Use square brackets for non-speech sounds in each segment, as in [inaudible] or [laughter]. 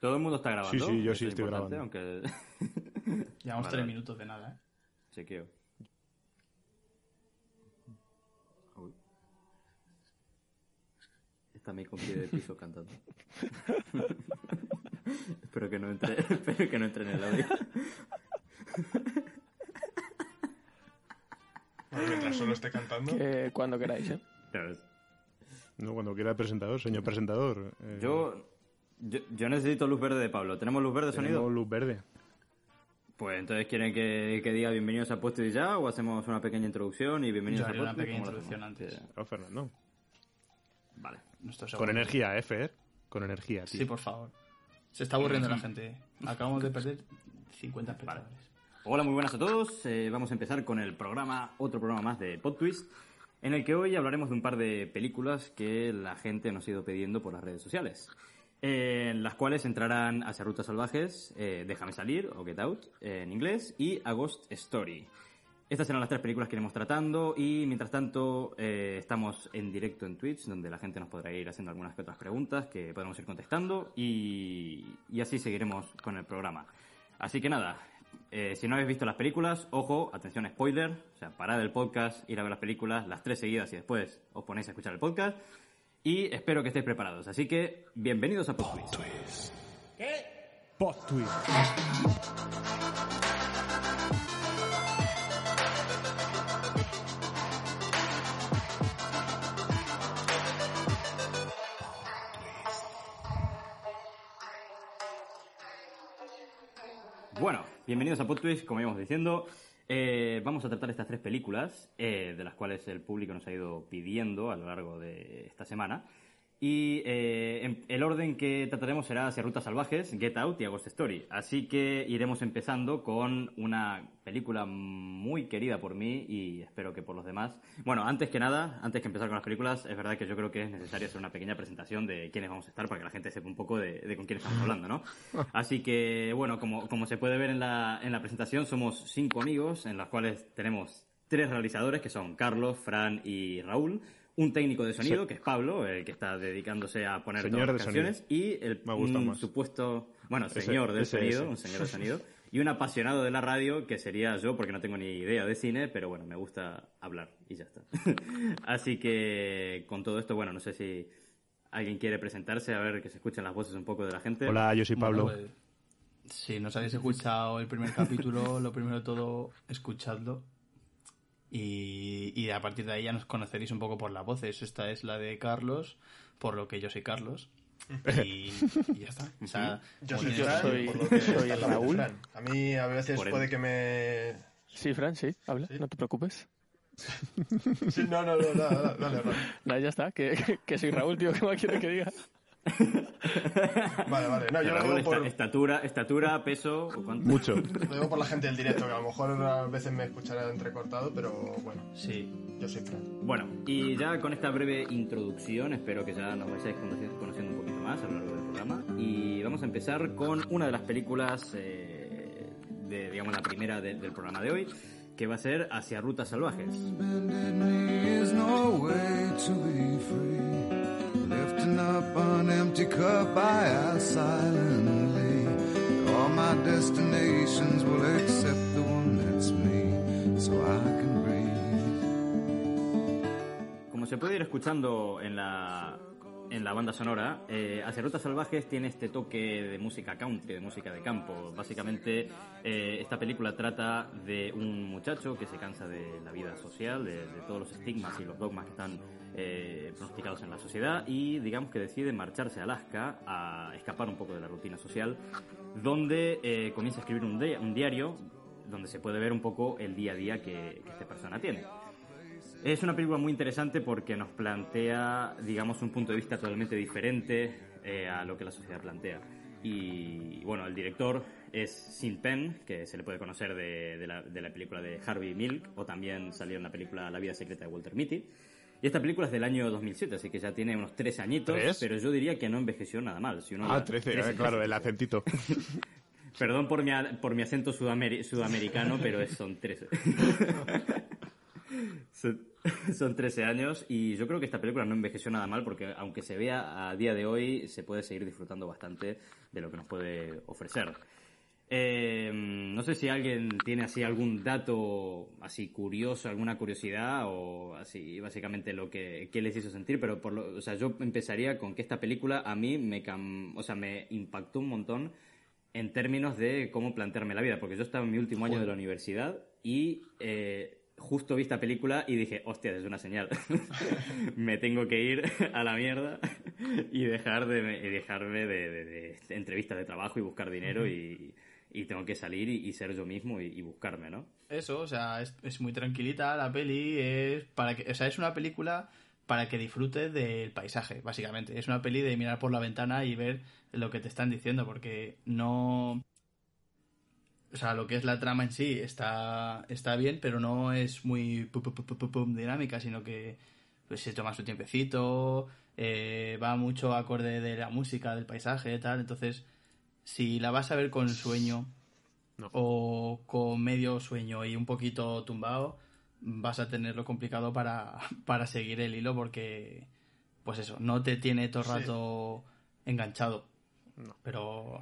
Todo el mundo está grabando. Sí, sí, yo sí estoy grabando. Aunque... [laughs] Llevamos Vale, tres minutos de nada, ¿eh? Chequeo. Uy. Está mi compi de piso cantando. [laughs] espero que no entre, [laughs] espero que no entre en el audio. Mientras solo esté cantando. Que cuando queráis, ¿eh? No, cuando quiera el presentador, señor presentador. eh, Yo, yo, yo necesito luz verde de Pablo. ¿Tenemos luz verde de tenemos sonido? luz verde. Pues entonces, ¿quieren que, que diga bienvenidos a Puesto y ya? ¿O hacemos una pequeña introducción y bienvenidos Yo a haría una Puesto? pequeña ¿Cómo lo introducción antes. Claro, Fernando. Vale. Con energía, ¿eh, Fer? Con energía, tío. Sí, por favor. Se está aburriendo la gente. Acabamos de perder 50 espectadores. Hola, muy buenas a todos. Eh, vamos a empezar con el programa, otro programa más de PodTwist, en el que hoy hablaremos de un par de películas que la gente nos ha ido pidiendo por las redes sociales. En las cuales entrarán Hacia Rutas Salvajes, eh, Déjame Salir, o Get Out, eh, en inglés, y A Ghost Story. Estas serán las tres películas que iremos tratando y mientras tanto eh, estamos en directo en Twitch donde la gente nos podrá ir haciendo algunas otras preguntas que podremos ir contestando y, y así seguiremos con el programa. Así que nada, si no habéis visto las películas, ojo, atención spoiler, o sea, parad el podcast, ir a ver las películas, las tres seguidas y después os ponéis a escuchar el podcast y espero que estéis preparados. Así que bienvenidos a Podcast. Plot twist. Bueno, bienvenidos a PodTwist, como íbamos diciendo. Eh, vamos a tratar estas tres películas, eh, de las cuales el público nos ha ido pidiendo a lo largo de esta semana. Y eh, en- el orden que trataremos será hacia Rutas Salvajes, Get Out y Ghost Story. Así que iremos empezando con una película muy querida por mí y espero que por los demás. Bueno, antes que nada, antes que empezar con las películas, es verdad que yo creo que es necesario hacer una pequeña presentación de quiénes vamos a estar para que la gente sepa un poco de, de con quién estamos hablando, ¿no? [laughs] Así que, bueno, como, como se puede ver en la, en la presentación, somos cinco amigos en los cuales tenemos tres realizadores que son Carlos, Fran y Raúl. Un técnico de sonido, Sí. que es Pablo, el que está dedicándose a poner Señor todas las sonido. canciones. Y el Me gusta un más. supuesto, bueno, Ese- señor del ese, sonido, ese. un señor de sonido. Y un apasionado de la radio, que sería yo, porque no tengo ni idea de cine, pero bueno, me gusta hablar y ya está. [laughs] Así que con todo esto, bueno, no sé si alguien quiere presentarse, a ver que se escuchen las voces un poco de la gente. Hola, yo soy Pablo. Bueno, pues, si no os habéis escuchado el primer capítulo, lo primero de todo, escuchadlo. Y, y a partir de ahí ya nos conoceréis un poco por las voces. Esta es la de Carlos, por lo que yo soy Carlos. [laughs] Y, y ya está. O sea, Yo soy tienes- Fran, soy- por lo que soy está hablando Raúl. Fran. A mí a veces Por él. puede que me... Sí, Fran, sí, habla, Sí. no te preocupes. Sí, no, no, no, nada, dale, Raúl. [laughs] Nada, ya está, que, que, que soy Raúl, tío, ¿qué más quieres que diga? [laughs] Vale, vale. No, yo lo digo, por, esta- estatura, estatura, peso, ¿o cuánto? Mucho. lo digo por la gente del directo, que a lo mejor a veces me escuchará entrecortado, pero bueno, Sí. yo soy Fran. Bueno, y ya con esta breve introducción, espero que ya nos vayáis conoci- conociendo un poquito más a lo largo del programa. Y vamos a empezar con una de las películas, eh, de, digamos, la primera de- del programa de hoy, que va a ser Hacia Rutas Salvajes. Como se puede ir escuchando en la, en la banda sonora, eh, Hacia Rutas Salvajes tiene este toque de música country, de música de campo. Básicamente, eh, esta película trata de un muchacho que se cansa de la vida social, de, todos los estigmas y los dogmas que están eh, pronosticados en la sociedad y digamos que decide marcharse a Alaska a escapar un poco de la rutina social, donde eh, comienza a escribir un, di- un diario donde se puede ver un poco el día a día que esta persona tiene. Es una película muy interesante porque nos plantea, digamos, un punto de vista totalmente diferente eh, a lo que la sociedad plantea. Y bueno, el director es Sin Penn, que se le puede conocer de, de la, de la película de Harvey Milk, o también salió en la película La vida secreta de Walter Mitty. Y esta película es del año 2007, así que ya tiene unos 13 añitos, ¿Tres? pero yo diría que no envejeció nada mal. Si uno Ah, la- 13, 13, eh, claro, el acentito. [laughs] Perdón por mi, por mi acento sudameri- sudamericano, pero es- son 13. [laughs] Son, [laughs] son 13 años y yo creo que esta película no envejeció nada mal porque aunque se vea a día de hoy, se puede seguir disfrutando bastante de lo que nos puede ofrecer. Eh, no sé si alguien tiene así algún dato así curioso, alguna curiosidad o así básicamente lo que qué les hizo sentir, pero por lo, o sea, yo empezaría con que esta película a mí me cam- o sea, me impactó un montón en términos de cómo plantearme la vida, porque yo estaba en mi último año de la universidad y eh, justo vi esta película y dije, hostia, es una señal. [laughs] me tengo que ir a la mierda y dejar de, y dejarme de, de- de entrevistas de trabajo y buscar dinero y, y tengo que salir y, y ser yo mismo y, y buscarme, ¿no? Eso, o sea, es, es muy tranquilita la peli, es para que, o sea, es una película para que disfrutes del paisaje, básicamente. Es una peli de mirar por la ventana y ver lo que te están diciendo, porque no... O sea, lo que es la trama en sí está, está bien, pero no es muy pu- pu- pu- pu- pu- pum dinámica, sino que pues, se toma su tiempecito, eh, va mucho acorde de la música, del paisaje y tal. Entonces, si la vas a ver con sueño No. o con medio sueño y un poquito tumbado, vas a tenerlo complicado para, [laughs] para seguir el hilo porque, pues eso, no te tiene todo el Sí. rato enganchado. Pero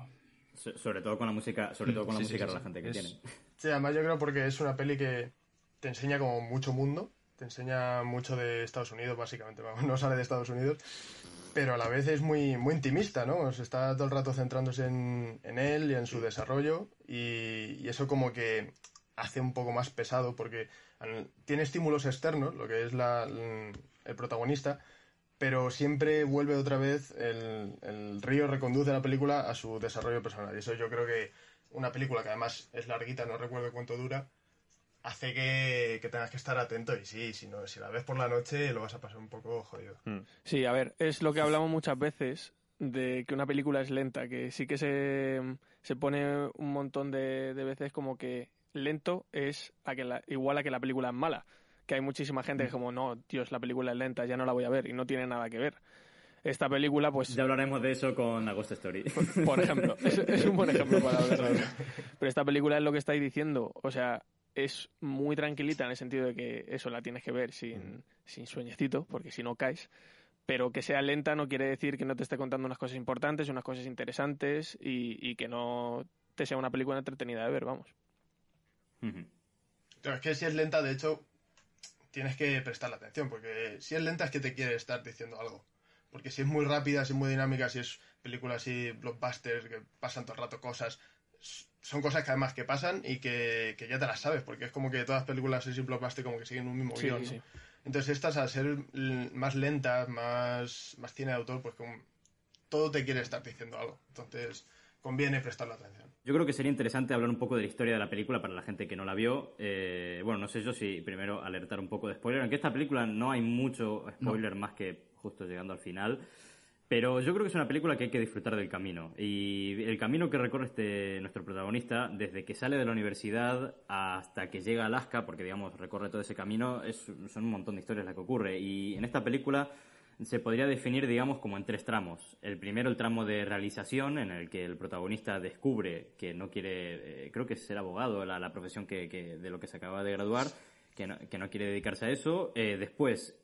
So- sobre todo con la música, sobre todo con la Sí, música sí, sí. relajante que Es- tienen. Sí, además yo creo porque es una peli que te enseña como mucho mundo, te enseña mucho de Estados Unidos, básicamente, vamos, no sale de Estados Unidos, pero a la vez es muy, muy intimista, ¿no? O sea, está todo el rato centrándose en, en él y en su desarrollo y, y eso como que hace un poco más pesado porque tiene estímulos externos, lo que es la, el protagonista, pero siempre vuelve otra vez, el, el río reconduce la película a su desarrollo personal. Y eso yo creo que una película que además es larguita, no recuerdo cuánto dura, hace que, que tengas que estar atento. Y sí, si, no, si la ves por la noche lo vas a pasar un poco jodido. Sí, a ver, es lo que hablamos muchas veces de que una película es lenta, que sí que se, se pone un montón de, de veces como que lento es a que la- igual a que la película es mala. Que hay muchísima gente que es como, no, Dios, la película es lenta, ya no la voy a ver y no tiene nada que ver. Esta película, pues, Ya hablaremos de eso con Agost Story. por ejemplo, [laughs] es, es un buen ejemplo para hablar. Pero esta película es lo que estáis diciendo, o sea, es muy tranquilita en el sentido de que eso la tienes que ver sin, sin sueñecito, porque si no caes. Pero que sea lenta no quiere decir que no te esté contando unas cosas importantes, unas cosas interesantes y, y que no te sea una película entretenida de ver, vamos. Ujú. Pero es que si es lenta, de hecho, tienes que prestarle atención, porque si es lenta es que te quiere estar diciendo algo. Porque si es muy rápida, si es muy dinámica, si es película así, blockbusters, que pasan todo el rato cosas, son cosas que además que pasan y que, que ya te las sabes, porque es como que todas las películas así blockbuster como que siguen un mismo Sí, guion, sí, ¿no? sí. Entonces estas, al ser más lentas, más, más cine de autor, pues como todo te quiere estar diciendo algo. Entonces conviene prestarle atención. Yo creo que sería interesante hablar un poco de la historia de la película para la gente que no la vio. Eh, bueno, no sé yo si primero alertar un poco de spoiler. Aunque esta película no hay mucho spoiler más que justo llegando al final. Pero yo creo que es una película que hay que disfrutar del camino. Y el camino que recorre este, nuestro protagonista, desde que sale de la universidad hasta que llega a Alaska, porque digamos recorre todo ese camino, es, son un montón de historias las que ocurre. Y en esta película se podría definir, digamos, como en tres tramos. El primero, el tramo de realización, en el que el protagonista descubre que no quiere, eh, creo que es ser abogado, la, la profesión que, que- de lo que se acaba de graduar, que no, que no quiere dedicarse a eso. Eh, después,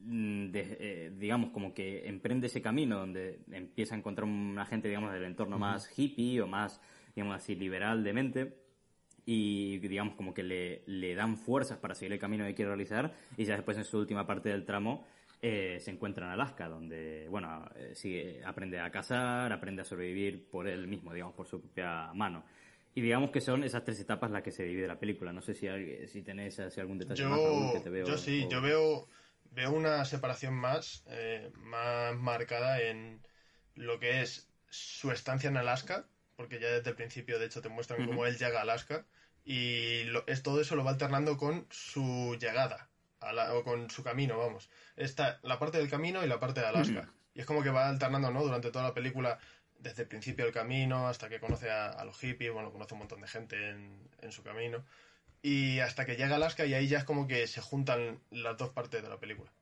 mm, de- eh, digamos, como que emprende ese camino donde empieza a encontrar una gente, digamos, del entorno más hippie o más, digamos así, liberal de mente y digamos como que le, le dan fuerzas para seguir el camino que quiere realizar y ya después en su última parte del tramo eh, se encuentra en Alaska donde bueno eh, aprende a cazar aprende a sobrevivir por él mismo digamos por su propia mano. Y digamos que son esas tres etapas las que se divide la película. No sé si alguien- si tenéis así algún detalle más Raúl, Yo, que te veo yo sí, o- yo veo, veo una separación más, eh, más marcada en lo que es su estancia en Alaska, porque ya desde el principio, de hecho, te muestran cómo él llega a Alaska, y lo- es, todo eso lo va alternando con su llegada, a la- o con su camino, vamos. Está la parte del camino y la parte de Alaska. [clears throat] Y es como que va alternando, ¿no? Durante toda la película, desde el principio del camino hasta que conoce a, a los hippies, bueno, conoce un montón de gente en, en su camino. Y hasta que llega Alaska y ahí ya es como que se juntan las dos partes de la película.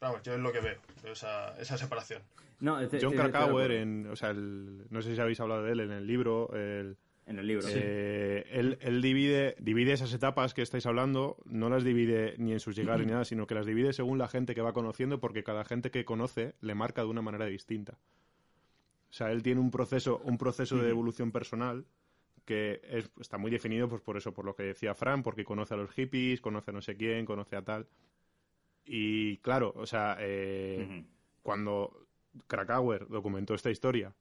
Vamos, yo es lo que veo, esa, esa separación. no, te- John Krakauer, en, o sea, el- no sé si habéis hablado de él en el libro, el, En el libro. Eh, él, él divide, divide esas etapas que estáis hablando, no las divide ni en sus llegadas ni nada, sino que las divide según la gente que va conociendo, porque cada gente que conoce le marca de una manera distinta. O sea, él tiene un proceso, un proceso de evolución personal que es- está muy definido pues por eso, por lo que decía Fran, porque conoce a los hippies, conoce a no sé quién, conoce a tal. Y claro, o sea, eh, cuando Krakauer documentó esta historia,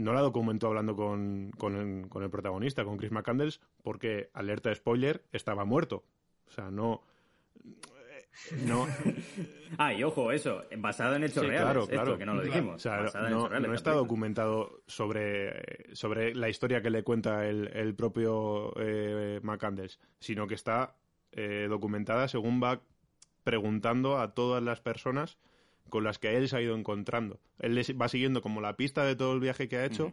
no la documentó hablando con, con el, con el protagonista, con Chris McCandles, porque, alerta spoiler, estaba muerto. O sea, no... No, [laughs] Ah, y ojo, eso, basado en hechos Sí, reales. claro, esto, que no lo o dijimos. sea, basada en no, reales, está documentado sobre, sobre la historia que le cuenta el, el propio eh, McCandles, sino que está eh, documentada según va preguntando a todas las personas con las que él se ha ido encontrando. Él les va siguiendo como la pista de todo el viaje que ha hecho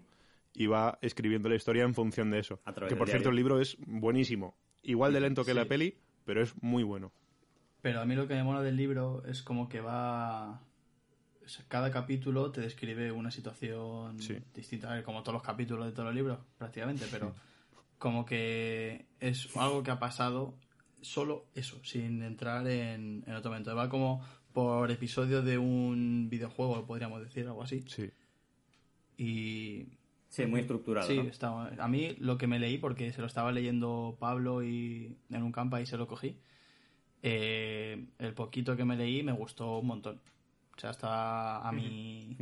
y va escribiendo la historia en función de eso. Que por cierto el libro es buenísimo. Igual de lento que Sí. la peli, pero es muy bueno. Pero a mí lo que me mola del libro es como que va... o sea, cada capítulo te describe una situación Sí. distinta, a ver, como todos los capítulos de todos los libros, prácticamente, pero como que es algo que ha pasado solo eso, sin entrar en, en otro momento. Va como por episodio de un videojuego, podríamos decir, algo así. Sí. Y Sí, muy estructurado. Sí, ¿no? está- a mí lo que me leí, porque se lo estaba leyendo Pablo y en un campa y se lo cogí, eh, el poquito que me leí me gustó un montón. O sea, está a mi,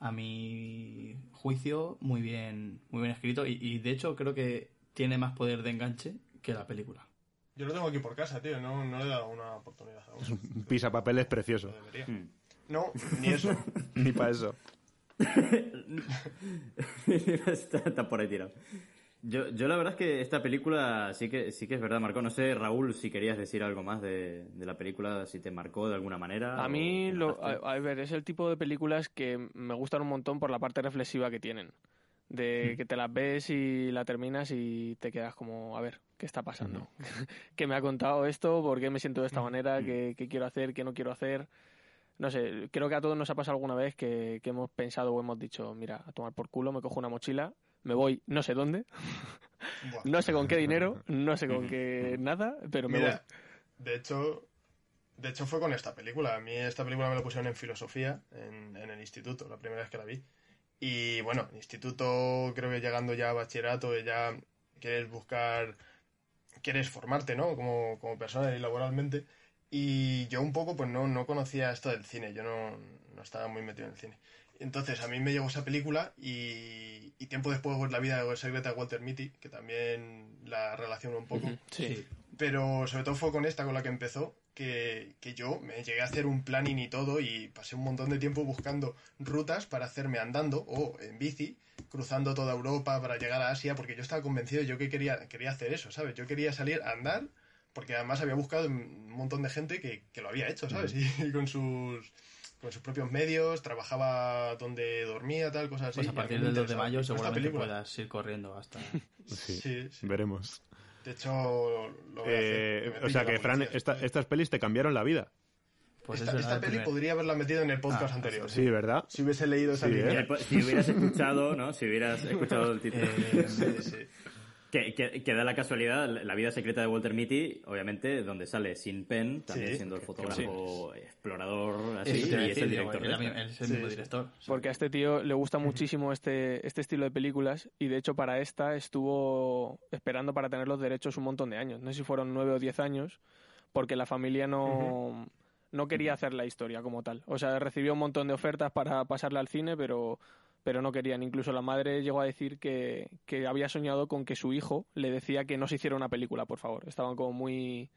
a mi juicio muy bien, muy bien escrito y, y de hecho creo que tiene más poder de enganche que la película. Yo lo tengo aquí por casa, tío. No, no le he dado una oportunidad aún. [laughs] Un pisapapeles precioso. Lo debería. Mm. No, ni eso. [laughs] Ni para eso. está, [laughs] está por ahí tirado. Yo, yo la verdad es que esta película sí que sí que es verdad, marcó. No sé, Raúl, si querías decir algo más de, de la película, si te marcó de alguna manera. A mí, lo, a, a ver, es el tipo de películas que me gustan un montón por la parte reflexiva que tienen. De que te las ves y la terminas y te quedas como, a ver, ¿qué está pasando? [laughs] ¿Qué me ha contado esto? ¿Por qué me siento de esta manera? ¿Qué, qué quiero hacer? ¿Qué no quiero hacer? No sé, creo que a todos nos ha pasado alguna vez que, que hemos pensado o hemos dicho, mira, a tomar por culo, me cojo una mochila, me voy no sé dónde, [laughs] no sé con qué dinero, no sé con qué nada, pero me Mira, de hecho, de hecho fue con esta película. A mí esta película me la pusieron en filosofía en, en el instituto, la primera vez que la vi. Y bueno, en instituto creo que llegando ya a bachillerato ya quieres buscar, quieres formarte, ¿no? Como, como persona y laboralmente. Y yo un poco pues no, no conocía esto del cine, yo no, no estaba muy metido en el cine. Entonces a mí me llegó esa película y, y tiempo después pues, la vida secreta de Walter Mitty, que también la relaciono un poco. Sí. Pero sobre todo fue con esta con la que empezó, que, que yo me llegué a hacer un planning y todo y pasé un montón de tiempo buscando rutas para hacerme andando o en bici, cruzando toda Europa para llegar a Asia, porque yo estaba convencido yo que quería, quería hacer eso, ¿sabes? Yo quería salir a andar, porque además había buscado un montón de gente que, que lo había hecho, ¿sabes? [laughs] Y, con sus con sus propios medios, trabajaba donde dormía, tal, cosas así. Pues a partir del 2 de mayo Esta seguramente película. puedas ir corriendo hasta... Sí, Sí, sí. veremos. De hecho, lo voy a Eh, hacer, o sea que, Fran, esta- estas pelis te cambiaron la vida. Pues esta peli primer- podría haberla metido en el podcast Ah, anterior. Sí, ¿verdad? Si hubiese leído esa Sí, línea. Eh, Si hubieras escuchado, ¿no? Si hubieras escuchado el título. Eh, Sí, sí. Que, que- que da la casualidad, la vida secreta de Walter Mitty, obviamente, donde sale Sin Penn, también Sí, siendo el fotógrafo, explorador, así, y es el director de el Sí, mismo sí. director. Porque a este tío le gusta muchísimo este, este estilo de películas y de hecho para esta estuvo esperando para tener los derechos un montón de años. No sé si fueron nueve o diez años porque la familia no, no quería hacer la historia como tal. O sea, recibió un montón de ofertas para pasarla al cine, pero, pero no querían. Incluso la madre llegó a decir que, que había soñado con que su hijo le decía que no se hiciera una película, por favor. Estaban como muy,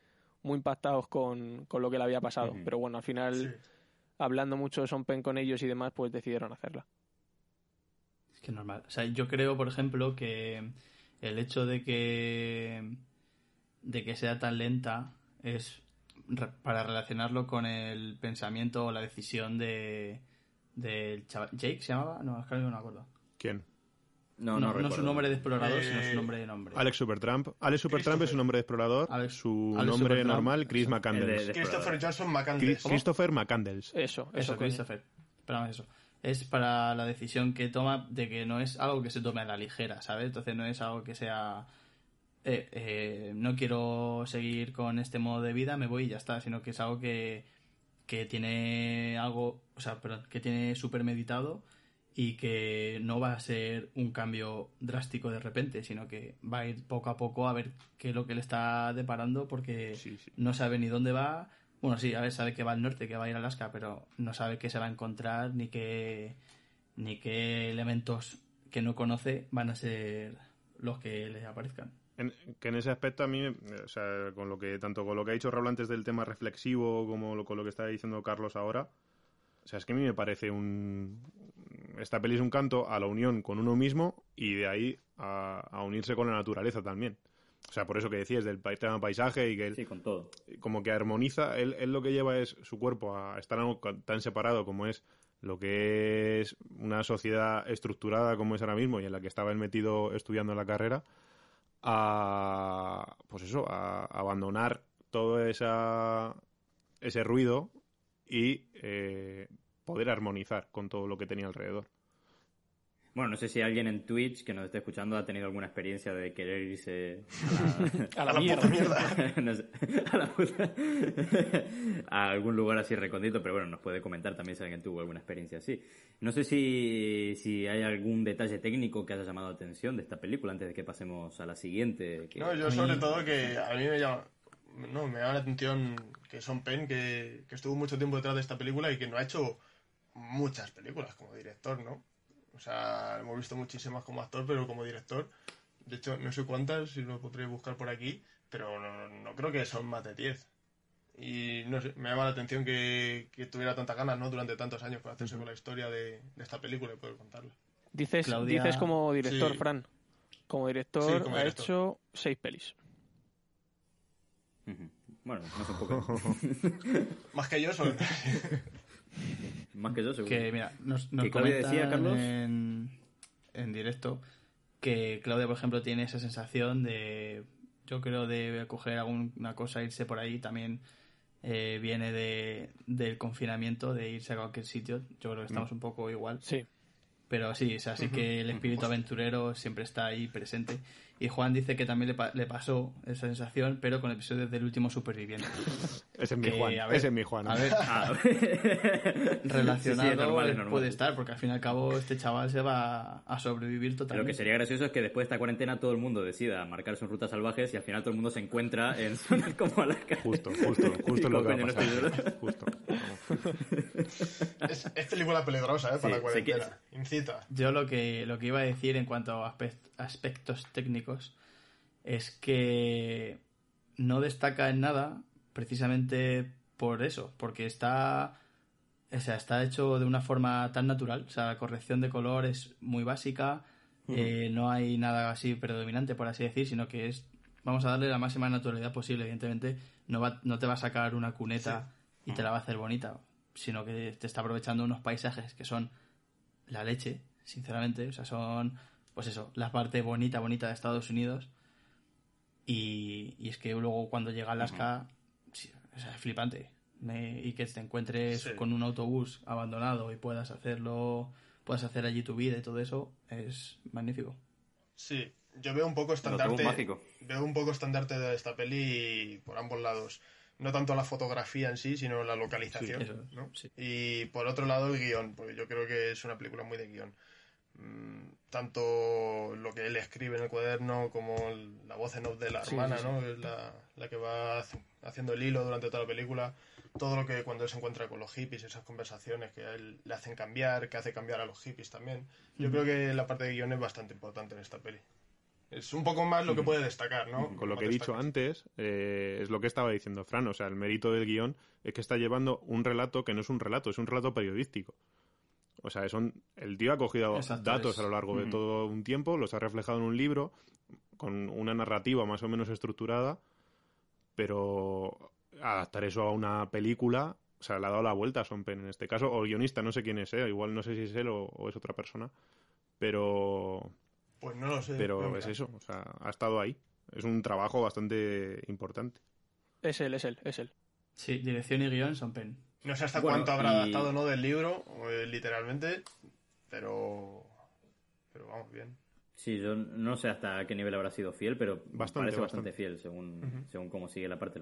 muy impactados con, con lo que le había pasado. Pero bueno, al final Sí. hablando mucho de Son Pen con ellos y demás, pues decidieron hacerla. Es que normal. O sea, yo creo, por ejemplo, que el hecho de que de que sea tan lenta es re- para relacionarlo con el pensamiento o la decisión de del chaval. ¿Jake se llamaba? No, es que no me acuerdo. ¿Quién? No, No, no, su nombre de explorador, Eh, sino su nombre de nombre. Alex Supertramp. Alex Supertramp es su nombre de explorador. Alex- su Alex nombre Supertramp. normal, Chris. McCandles. Christopher Johnson Chris- McCandless. Christopher McCandles. Eso, eso, Eso. Christopher. Esperamos eso. es para la decisión que toma de que no es algo que se tome a la ligera, ¿sabes? Entonces no es algo que sea eh, eh, no quiero seguir con este modo de vida, me voy y ya está, sino que es algo que, que tiene algo, o sea, perdón, que tiene súper meditado y que no va a ser un cambio drástico de repente, sino que va a ir poco a poco a ver qué es lo que le está deparando porque Sí, sí. no sabe ni dónde va. Bueno, sí, a ver, sabe que va al norte, que va a ir a Alaska, pero no sabe qué se va a encontrar ni qué, ni qué elementos que no conoce van a ser los que le aparezcan. En- que en ese aspecto a mí, eh, o sea, con lo que tanto con lo que ha dicho Raúl antes del tema reflexivo como lo- con lo que está diciendo Carlos ahora, o sea, es que a mí me parece un esta peli es un canto a la unión con uno mismo y de ahí a, a unirse con la naturaleza también. O sea, por eso que decías del tema paisaje y que él Sí, con todo. como que armoniza, él, él lo que lleva es su cuerpo a estar algo tan separado como es lo que es una sociedad estructurada como es ahora mismo y en la que estaba él metido estudiando la carrera, a pues eso, a abandonar todo esa, ese ruido y eh, poder armonizar con todo lo que tenía alrededor. Bueno, no sé si alguien en Twitch que nos esté escuchando ha tenido alguna experiencia de querer irse A la [laughs] A la mierda. puta mierda. [laughs] no sé, a, la puta- [laughs] a algún lugar así recondito, pero bueno, nos puede comentar también si alguien tuvo alguna experiencia así. No sé si, si hay algún detalle técnico que haya llamado la atención de esta película antes de que pasemos a la siguiente. que- No, yo sobre todo que a mí me llama, no, me llama la atención que Son Penn, que, que estuvo mucho tiempo detrás de esta película y que no ha hecho muchas películas como director, ¿no? O sea, hemos visto muchísimas como actor, pero como director, de hecho, no sé cuántas, si lo podréis buscar por aquí, pero no, no creo que son más de 10. Y no sé, me llama la atención que, que tuviera tantas ganas, ¿no? Durante tantos años por hacerse con la historia de, de esta película y poder contarla. Dices, Claudia- dices como director, Sí. Fran. Como director Sí, como ha director. hecho seis pelis. Bueno, no sé un poco. [laughs] Más que yo, son... [laughs] Más que yo, seguro. Que mira, nos, nos ¿Que Claudia comentan decía, Carlos? En, en directo que Claudia, por ejemplo, tiene esa sensación de, yo creo, de coger alguna cosa, irse por ahí, también eh, viene de, del confinamiento, de irse a cualquier sitio. Yo creo que estamos un poco igual. Sí. Pero sí, o sea, sí que el espíritu aventurero siempre está ahí presente. Y Juan dice que también le, pa- le pasó esa sensación, pero con episodios del último superviviente. [laughs] Ese es mi Que, Juan, a ver, ese es mi Juan. A ver, [laughs] Ah, relacionado [laughs] Sí, sí, es normal, es normal. puede estar, porque al fin y al cabo este chaval se va a sobrevivir Lo que totalmente. sería gracioso es que después de esta cuarentena todo el mundo decida marcar sus rutas salvajes y al final todo el mundo se encuentra en zonas como Alaska. Justo, justo, justo lo que va a pasar. Justo. Es, es película peligrosa, ¿eh? Para Sí, la cuarentena. Incita. Yo lo que, lo que iba a decir en cuanto a aspect- aspectos técnicos es que no destaca en nada precisamente por eso, porque está, o sea, está hecho de una forma tan natural, o sea, la corrección de color es muy básica, eh, no hay nada así predominante, por así decir, sino que es, vamos a darle la máxima naturalidad posible, evidentemente no, va, no te va a sacar una cuneta y te la va a hacer bonita, sino que te está aprovechando unos paisajes que son la leche, sinceramente. O sea, son, pues eso, la parte bonita, bonita de Estados Unidos. Y, y es que luego cuando llega a Alaska, sí, o sea, es flipante. Me- y que te encuentres Sí. con un autobús abandonado y puedas hacerlo, puedas hacer allí tu vida y todo eso, es magnífico. Sí, yo veo un poco estandarte. mágico. Veo un poco estandarte de esta peli por ambos lados. No tanto la fotografía en sí, sino la localización. Sí, eso es, ¿no? sí. Y por otro lado el guion, porque yo creo que es una película muy de guion. Mm, Tanto lo que él escribe en el cuaderno como la voz en off de la Sí, hermana, sí, sí. ¿no? Es la, la que va haci- haciendo el hilo durante toda la película. Todo lo que cuando él se encuentra con los hippies, esas conversaciones que a él le hacen cambiar, que hace cambiar a los hippies también. Yo creo que la parte de guion es bastante importante en esta peli. Es un poco más lo que puede destacar, ¿no? Con lo que he dicho antes, eh, es lo que estaba diciendo Fran. O sea, el mérito del guion es que está llevando un relato que no es un relato, es un relato periodístico. O sea, son, el tío ha cogido Exacto, datos es- a lo largo de todo un tiempo, los ha reflejado en un libro con una narrativa más o menos estructurada, pero adaptar eso a una película, o sea, le ha dado la vuelta a Son Penn en este caso, o el guionista, no sé quién es, ¿eh? igual no sé si es él o, o es otra persona, pero Pues no lo sé. pero es eso, o sea, ha estado ahí. Es un trabajo bastante importante. Es él, es él, es él. Sí, dirección y guion son Penn. No sé hasta Bueno, cuánto habrá y- adaptado no del libro, eh, literalmente, pero. Pero vamos, bien. Sí, yo no sé hasta qué nivel habrá sido fiel, pero Bastante, parece bastante bastante. fiel según, según cómo sigue la parte,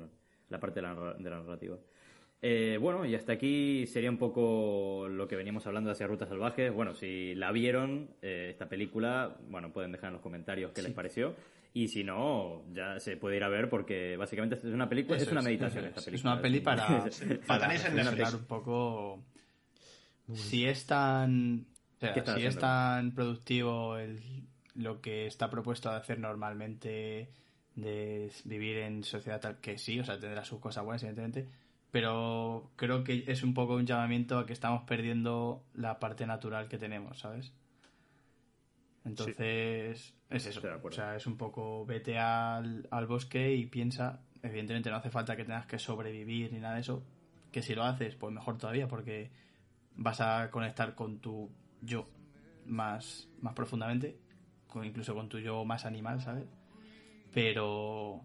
la parte de la, narra- de la narrativa. Eh, bueno, y hasta aquí sería un poco lo que veníamos hablando de hacia Rutas Salvajes. Bueno, si la vieron, eh, esta película, bueno, pueden dejar en los comentarios qué les pareció. Y si no, ya se puede ir a ver porque básicamente es una película, Eso es una es, meditación esta es. película. Es una peli para, [laughs] para reflexionar un poco si es tan o sea, ¿Qué están si es tan productivo el, lo que está propuesto de hacer normalmente de vivir en sociedad tal que sí, o sea, tendrá sus cosas buenas evidentemente, pero creo que es un poco un llamamiento a que estamos perdiendo la parte natural que tenemos, ¿sabes? Entonces, es eso. O sea, es un poco vete al, al bosque y piensa. Evidentemente no hace falta que tengas que sobrevivir ni nada de eso. Que si lo haces, pues mejor todavía, porque vas a conectar con tu yo más, más profundamente, con, incluso con tu yo más animal, ¿sabes? Pero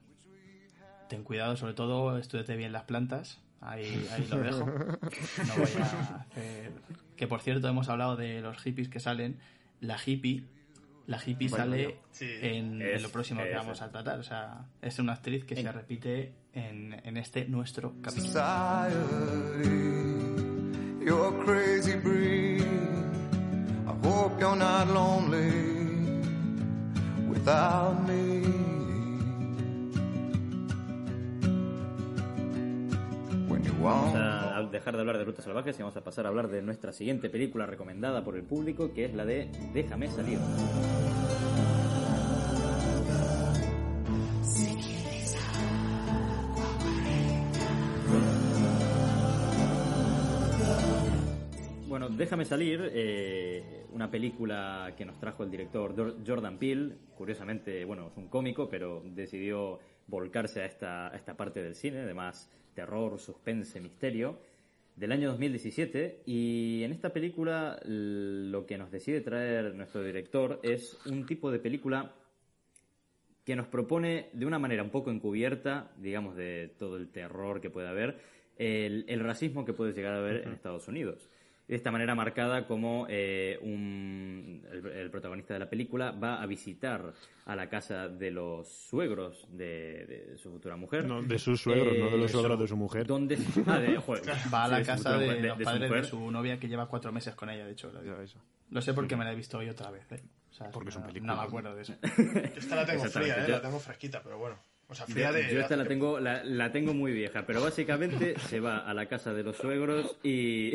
ten cuidado, sobre todo, estudiate bien las plantas. Ahí, ahí lo dejo. No voy a [laughs] hacer. Que por cierto, hemos hablado de los hippies que salen. La hippie, la hippie Bueno, sale Sí. en, en Es- lo próximo que es- vamos a tratar. O sea, es una actriz que se repite en, en este nuestro capítulo. society. You're crazy breed. I hope you're not lonely without me. Vamos a dejar de hablar de Rutas Salvajes y vamos a pasar a hablar de nuestra siguiente película recomendada por el público, que es la de Déjame salir. Bueno, Déjame salir, eh, una película que nos trajo el director Jordan Peele. Curiosamente, bueno, es un cómico, pero decidió volcarse a esta, a esta parte del cine, de más terror, suspense, misterio, del año 2017. Y en esta película lo que nos decide traer nuestro director es un tipo de película que nos propone de una manera un poco encubierta, digamos, de todo el terror que puede haber, el, el racismo que puede llegar a haber en Estados Unidos. De esta manera marcada como eh, un- el, el protagonista de la película va a visitar a la casa de los suegros de, de su futura mujer. No, de sus suegros, no de los Eh, suegros de su mujer. Donde, ah, de- [laughs] joder, Va a la de su casa de, mujer, los su padres de mujer. su novia que lleva cuatro meses con ella, de hecho. lo digo. Lo sé porque me la he visto hoy otra vez, ¿eh? O sea, Porque es un película. No me acuerdo de eso. [laughs] Esta la tengo fría, ¿eh? La tengo fresquita, pero bueno. O sea, fría de. Yo esta la tengo, la, la tengo muy vieja, pero básicamente [laughs] se va a la casa de los suegros y,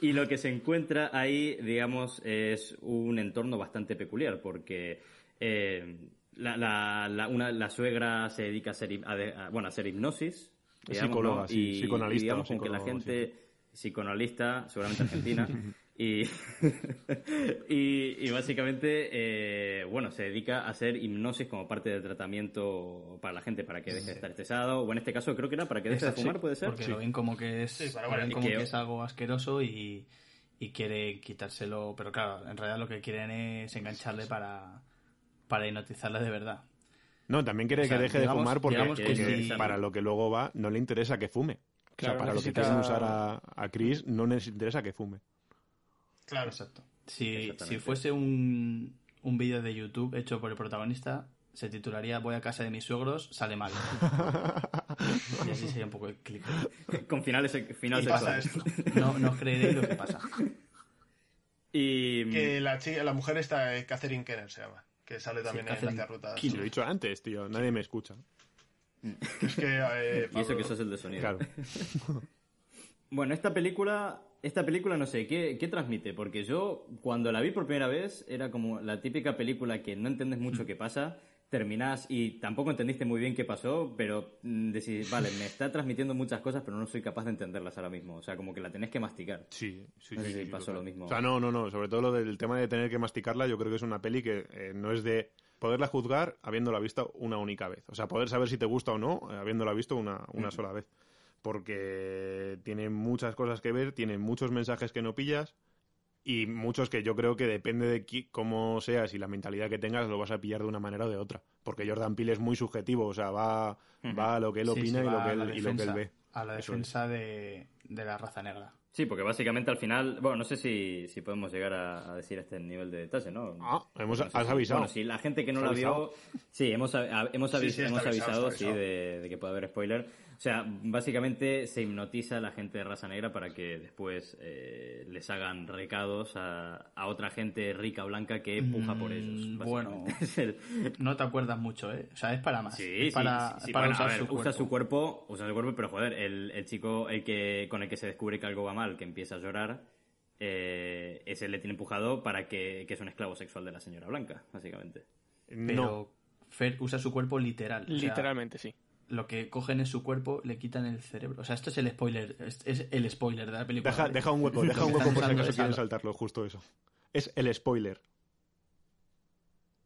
[laughs] y lo que se encuentra ahí, digamos, es un entorno bastante peculiar, porque eh, la, la, la, una, la suegra se dedica a hacer, a de- a- bueno, a hacer hipnosis. Digamos, psicóloga, ¿no? sí, y, psicoanalista y digamos con que la gente psicoanalista, seguramente argentina, [laughs] y, [laughs] y, y básicamente, eh, bueno, se dedica a hacer hipnosis como parte del tratamiento para la gente, para que deje de estar estresado, o en este caso creo que era para que deje de fumar, sí, ¿puede ser? Porque lo ven como que es, Sí, para- lo ven como que- que es algo asqueroso y, y quiere quitárselo. Pero claro, en realidad lo que quieren es engancharle para, para hipnotizarle de verdad. No, también quiere O sea, que deje digamos- de fumar porque, sí. para lo que luego va no le interesa que fume. o Claro, sea, para lo que quieren usar a, a Chris no les interesa que fume. Claro. Exacto. Si, si fuese un, un vídeo de YouTube hecho por el protagonista, se titularía Voy a casa de mis suegros, sale mal. [laughs] y así sería un poco el clic. [laughs] con finales, final Y pasa esto. [laughs] No, no creeréis lo que pasa. Y Que la, chica, la mujer esta, eh, Catherine Kenner se llama. Que sale también en Catherine las rutas. Lo he dicho antes, tío. Nadie me escucha. Es que. eh, y eso que sos el de sonido. Claro. Bueno, esta película, esta película no sé, ¿qué, ¿qué transmite? Porque yo cuando la vi por primera vez era como la típica película que no entiendes mucho qué pasa, terminás y tampoco entendiste muy bien qué pasó, pero mm, decís, vale, me está transmitiendo muchas cosas, pero no soy capaz de entenderlas ahora mismo. O sea, como que la tenés que masticar. Sí, sí, No sé sí, si sí, pasó lo mismo. O sea, no, no, no. Sobre todo lo del tema de tener que masticarla, yo creo que es una peli que eh, no es de poderla juzgar habiéndola visto una única vez. O sea, poder saber si te gusta o no eh, habiéndola visto una, una sola vez. Porque tiene muchas cosas que ver, tiene muchos mensajes que no pillas y muchos que yo creo que depende de qui- cómo seas y la mentalidad que tengas, lo vas a pillar de una manera o de otra. Porque Jordan Peele es muy subjetivo, o sea, va, va a lo que él Sí, opina sí, y, lo que él, la y lo que él defensa- ve. A la es. defensa de, de la raza negra. Sí, porque básicamente al final, bueno, no sé si, si podemos llegar a, a decir este nivel de detalle, ¿no? Ah, hemos, No sé has si- avisado. Bueno, si la gente que no ¿Has la vio, sí, hemos, a- hemos, avis- sí, hemos avisado, sí, de, de que puede haber spoiler. O sea, básicamente se hipnotiza a la gente de raza negra para que después eh, les hagan recados a, a otra gente rica blanca que puja por ellos. Mm, básicamente. bueno. [laughs] No te acuerdas mucho, ¿eh? O sea, es para más. Sí, es sí, para, sí, sí, es para bueno, a usar ver, su usa cuerpo. su cuerpo, usa su cuerpo, pero joder, el, el chico el que con el que se descubre que algo va mal, que empieza a llorar, eh, ese le tiene empujado para que, que es un esclavo sexual de la señora Blanca, básicamente. No, Pero Fer usa su cuerpo literal. o sea, Literalmente, sí. Lo que cogen es su cuerpo, le quitan el cerebro. O sea, esto es el spoiler. Es, es el spoiler de la película. deja, un hueco, deja un hueco [laughs] por si acaso es quieren saltarlo, justo eso. Es el spoiler.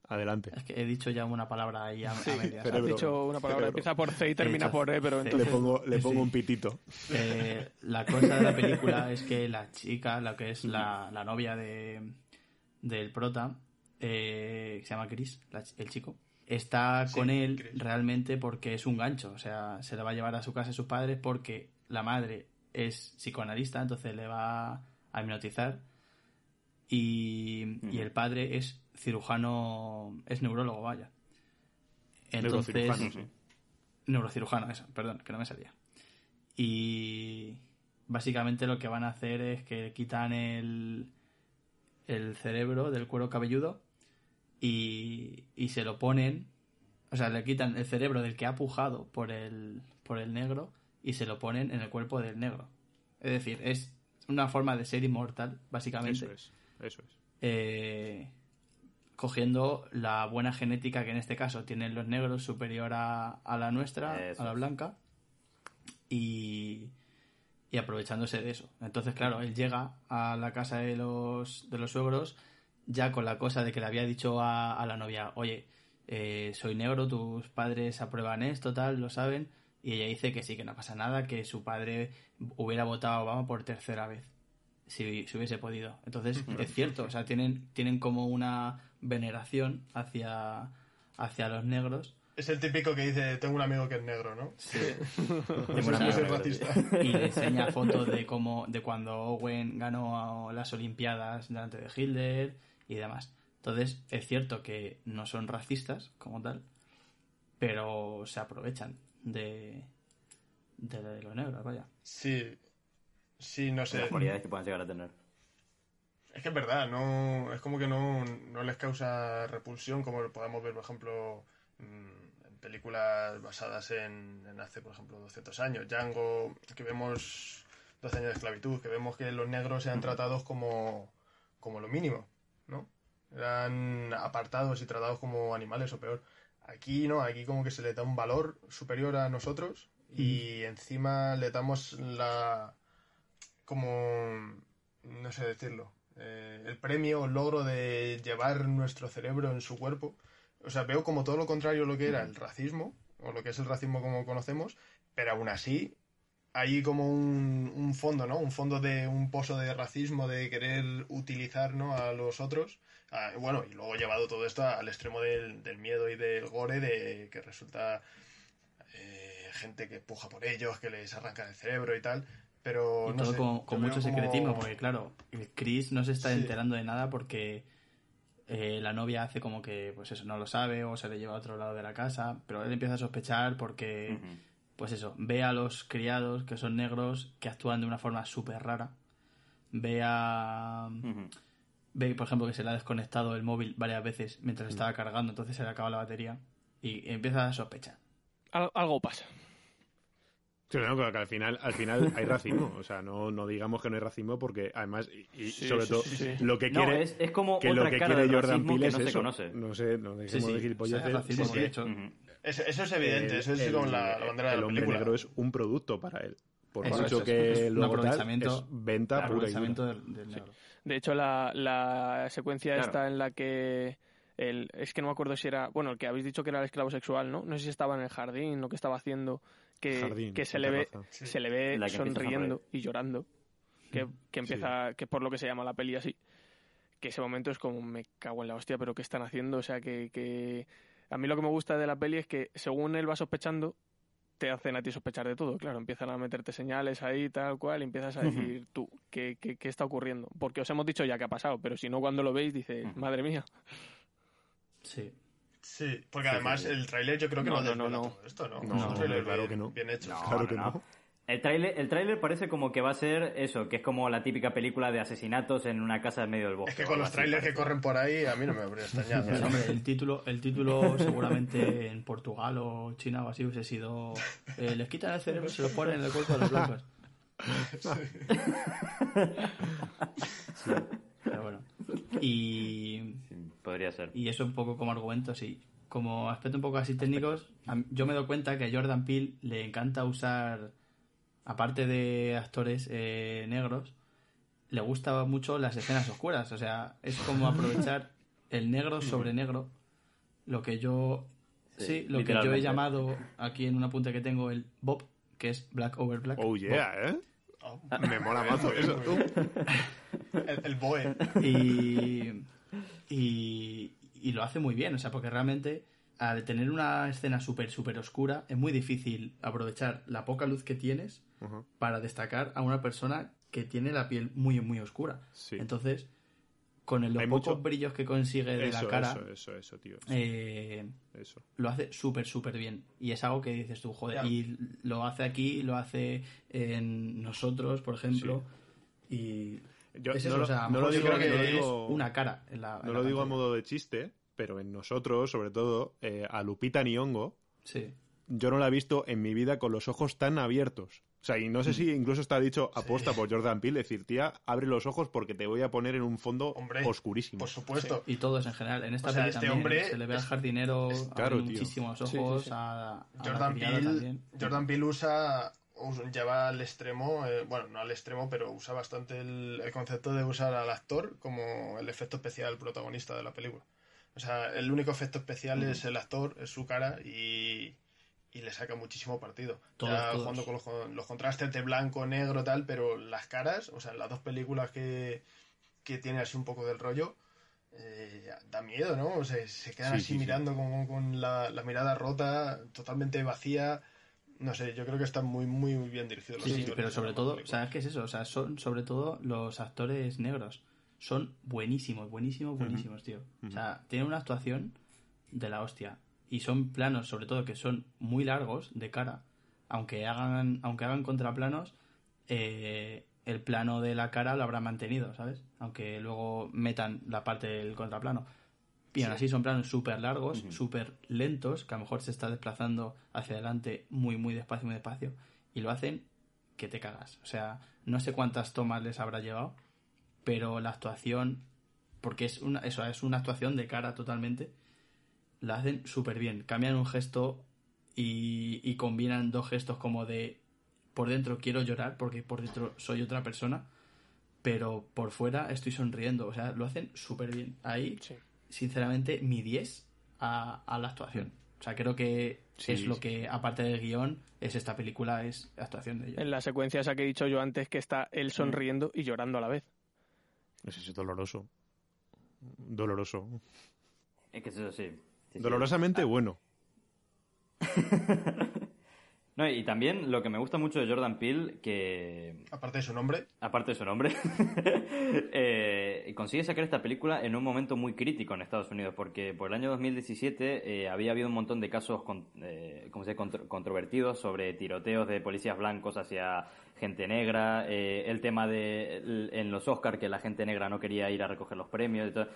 Adelante. Es que he dicho ya una palabra ahí a, a Sí, medias. cerebro. Has dicho una palabra, Cerebro. empieza por C y termina Hecho. por E, pero Le entonces... pongo, le Sí. pongo un pitito. Eh, la cosa de la película es que la chica, la que es la, la novia de, del prota, eh, que se llama Chris, la el chico, está Sí, con él realmente porque es un gancho. O sea, se le va a llevar a su casa a sus padres porque la madre es psicoanalista, entonces le va a hipnotizar. Y, y el padre es cirujano, es neurólogo, vaya. Entonces, Neurocirujano, sí. Neurocirujano, eso, perdón, que no me salía. Y básicamente lo que van a hacer es que le quitan el, el cerebro del cuero cabelludo y, y se lo ponen, o sea, le quitan el cerebro del que ha pujado por el, por el negro y se lo ponen en el cuerpo del negro. Es decir, es una forma de ser inmortal, básicamente Eso es. Eso es. eh, cogiendo la buena genética que en este caso tienen los negros superior a, a la nuestra, Eso a la blanca, y, y aprovechándose de eso. Entonces, claro, él llega a la casa de los, de los suegros ya con la cosa de que le había dicho a, a la novia, oye, eh, soy negro, tus padres aprueban esto, tal, lo saben, y ella dice que sí, que no pasa nada, que su padre hubiera votado a Obama por tercera vez si, si hubiese podido. Entonces, [laughs] es cierto, o sea, tienen, tienen como una veneración hacia, hacia los negros Es el típico que dice, tengo un amigo que es negro, ¿no? [laughs] Tengo sí que es amiga racista. y le enseña [laughs] fotos de cómo de cuando Owen ganó las Olimpiadas delante de Hitler y demás. Entonces, es cierto que no son racistas como tal, pero se aprovechan de, de los negros, vaya. Sí, sí, no sé. las cualidades que puedan llegar a tener. Es que es verdad, no, es como que no, no les causa repulsión, como lo podemos ver, por ejemplo, en películas basadas en, en hace, por ejemplo, 200 años. Django, que vemos 12 años de esclavitud, que vemos que los negros sean tratados como, como lo mínimo, ¿no? Eran apartados y tratados como animales o peor. Aquí no, aquí como que se le da un valor superior a nosotros y encima le damos la... como... no sé decirlo. eh, el premio o el logro de llevar nuestro cerebro en su cuerpo. O sea, veo como todo lo contrario a lo que era el racismo, o lo que es el racismo como conocemos, pero aún así hay como un, un fondo, ¿no? Un fondo de un pozo de racismo, de querer utilizar, ¿no? A los otros. Ah, bueno, y luego llevado todo esto al extremo del, del miedo y del gore, de que resulta eh, gente que puja por ellos, que les arrancan el cerebro y tal. Pero Y no todo sé, con, mucho como- secretismo, porque claro, el Chris no se está Sí. enterando de nada porque eh, la novia hace como que, pues eso, no lo sabe o se le lleva a otro lado de la casa, pero él empieza a sospechar porque. Pues eso, ve a los criados que son negros que actúan de una forma súper rara, ve a... Ve, por ejemplo, que se le ha desconectado el móvil varias veces mientras estaba cargando, entonces se le acaba la batería y empieza a sospechar. Al- algo pasa. Sí, no, que al final, al final hay racismo. O sea, no, no digamos que no hay racismo porque además, y, y Sí, sobre sí, todo, sí, sí. lo que No, quiere, es, es como que otra lo que cara quiere Jordan Peele es no se eso. conoce. No sé, no dejemos sí, de o sea, racismo, Sí, sí. de hecho. Eso, eso es evidente, El- eso es el- como la, la bandera de el la hombre película. negro es un producto para él. Por Eso mucho es, que es luego tal, aprovechamiento- es venta El pura y del, del negro. De hecho, la, la secuencia Claro. esta en la que... El, es que no me acuerdo si era... Bueno, el que habéis dicho que era el esclavo sexual, ¿no? No sé si estaba en el jardín, lo que estaba haciendo, que, Jardín, que se, le ve. Sí. se le ve que sonriendo y llorando. Que, que empieza, que es por lo que se llama la peli así. que ese momento es como me cago en la hostia, pero ¿qué están haciendo? O sea, que, que a mí lo que me gusta de la peli es que según él va sospechando, te hacen a ti sospechar de todo, claro, empiezan a meterte señales ahí, tal cual, y empiezas a decir tú, ¿qué, qué, qué está ocurriendo? Porque os hemos dicho ya que ha pasado, pero si no cuando lo veis dices, madre mía. Sí. Sí, porque además el tráiler yo creo que no, No, no, no, no. todo esto, ¿no? No, un tráiler claro bien, que no. bien hecho. Claro que no. El tráiler, el tráiler parece como que va a ser eso, que es como la típica película de asesinatos en una casa en medio del bosque. Es que con los así, trailers que corren por ahí a mí no me habría extrañado. Pues, hombre, el título, el título seguramente en Portugal o China o así hubiese sido eh, les quitan el cerebro y se lo ponen en el cuerpo de los blancos. Sí, pero bueno. Y, Sí, podría ser. y eso un poco como argumento, sí. Como aspecto un poco así técnicos, yo me doy cuenta que a Jordan Peele le encanta usar, aparte de actores eh, negros, le gusta mucho las escenas oscuras. O sea, es como aprovechar [laughs] el negro sobre negro, lo que yo, Sí, sí, lo que yo he llamado aquí en un apunte que tengo el Bob, que es Black Over Black. Oh yeah, ¿eh? Oh, Me mola mazo eso, tú. el, el Boe. y, y, y lo hace muy bien, o sea, porque realmente al tener una escena súper, súper oscura, es muy difícil aprovechar la poca luz que tienes para destacar a una persona que tiene la piel muy, muy oscura. Sí. Entonces, con el- los Hay pocos mucho- brillos que consigue de Eso, la cara, eso, eso, eso, tío. eh, Eso. lo hace súper, súper bien. Y es algo que dices tú, joder, y lo hace aquí, lo hace en nosotros, por ejemplo. Y Yo es no lo- o sea, no lo mejor yo digo- creo que no lo es digo- una cara en la. en No la lo digo a modo de chiste, pero en nosotros, sobre todo, eh, a Lupita Nyong'o, Sí. yo no la he visto en mi vida con los ojos tan abiertos. O sea, y no sé si incluso está dicho aposta por Jordan Peele, decir, tía, abre los ojos porque te voy a poner en un fondo Hombre, oscurísimo. Por supuesto. Y todos en general. En esta O sea, este también, hombre se le ve al jardinero es- Claro, muchísimos Sí, sí, ojos sí. a, Jordan Peele. Jordan Peele usa, us- lleva al extremo, eh, bueno, no al extremo, pero usa bastante el, el concepto de usar al actor como el efecto especial protagonista de la película. O sea, el único efecto especial es el actor, es su cara y, y le saca muchísimo partido. Todos, ya todos. jugando con los, con los contrastes de blanco, negro, tal, pero las caras, o sea, las dos películas que, que tiene así un poco del rollo, eh, da miedo, ¿no? O sea, se quedan Sí, así sí, sí. mirando con, con la, la mirada rota, totalmente vacía. No sé, yo creo que están muy, muy, muy bien dirigidos los Sí, sí, pero sobre todo. ¿sabes qué es eso? O sea, son sobre todo los actores negros. Son buenísimos, buenísimos, buenísimos, tío. O sea, tienen una actuación de la hostia. Y son planos, sobre todo, que son muy largos de cara. Aunque hagan, aunque hagan contraplanos, eh, el plano de la cara lo habrán mantenido, ¿sabes? Aunque luego metan la parte del contraplano. Y aún así son planos súper largos, súper lentos, que a lo mejor se está desplazando hacia adelante muy, muy despacio, muy despacio. Y lo hacen que te cagas. O sea, no sé cuántas tomas les habrá llevado, pero la actuación, porque es una, eso, es una actuación de cara totalmente, la hacen súper bien. Cambian un gesto y, y combinan dos gestos como de por dentro quiero llorar porque por dentro soy otra persona, pero por fuera estoy sonriendo. O sea, lo hacen súper bien. Ahí, Sí. sinceramente, mi 10 a, a la actuación. O sea, creo que Sí, es lo que, aparte del guion, es esta película, es la actuación de ellos. En la secuencia esa que he dicho yo antes, que está él sonriendo y llorando a la vez. Ese es doloroso. Doloroso. Es que eso sí. sí, sí. Dolorosamente bueno. [laughs] No, y también lo que me gusta mucho de Jordan Peele, que Aparte de su nombre, aparte de su nombre, [laughs] eh, consigue sacar esta película en un momento muy crítico en Estados Unidos, porque por el año 2017 eh, había habido un montón de casos con- eh, ¿cómo se dice? Contro- controvertidos sobre tiroteos de policías blancos hacia gente negra, eh, el tema de en los Oscars que la gente negra no quería ir a recoger los premios y todo.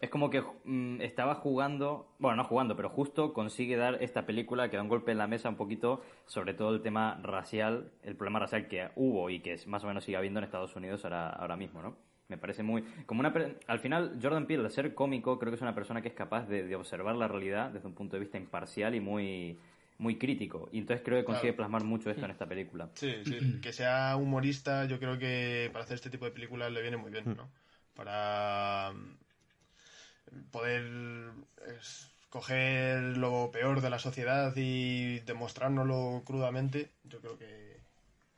Es como que mm, estaba jugando, bueno, no jugando, pero justo consigue dar esta película que da un golpe en la mesa un poquito sobre todo el tema racial, el problema racial que hubo y que más o menos sigue habiendo en Estados Unidos ahora, ahora mismo, ¿no? Me parece muy... como una Al final, Jordan Peele, al ser cómico, creo que es una persona que es capaz de observar la realidad desde un punto de vista imparcial y muy, muy crítico. Y entonces creo que consigue Claro. plasmar mucho esto en esta película. sí, sí, que sea humorista, yo creo que para hacer este tipo de películas le viene muy bien, ¿no? Para mm, poder coger lo peor de la sociedad y demostrárnoslo crudamente, yo creo que,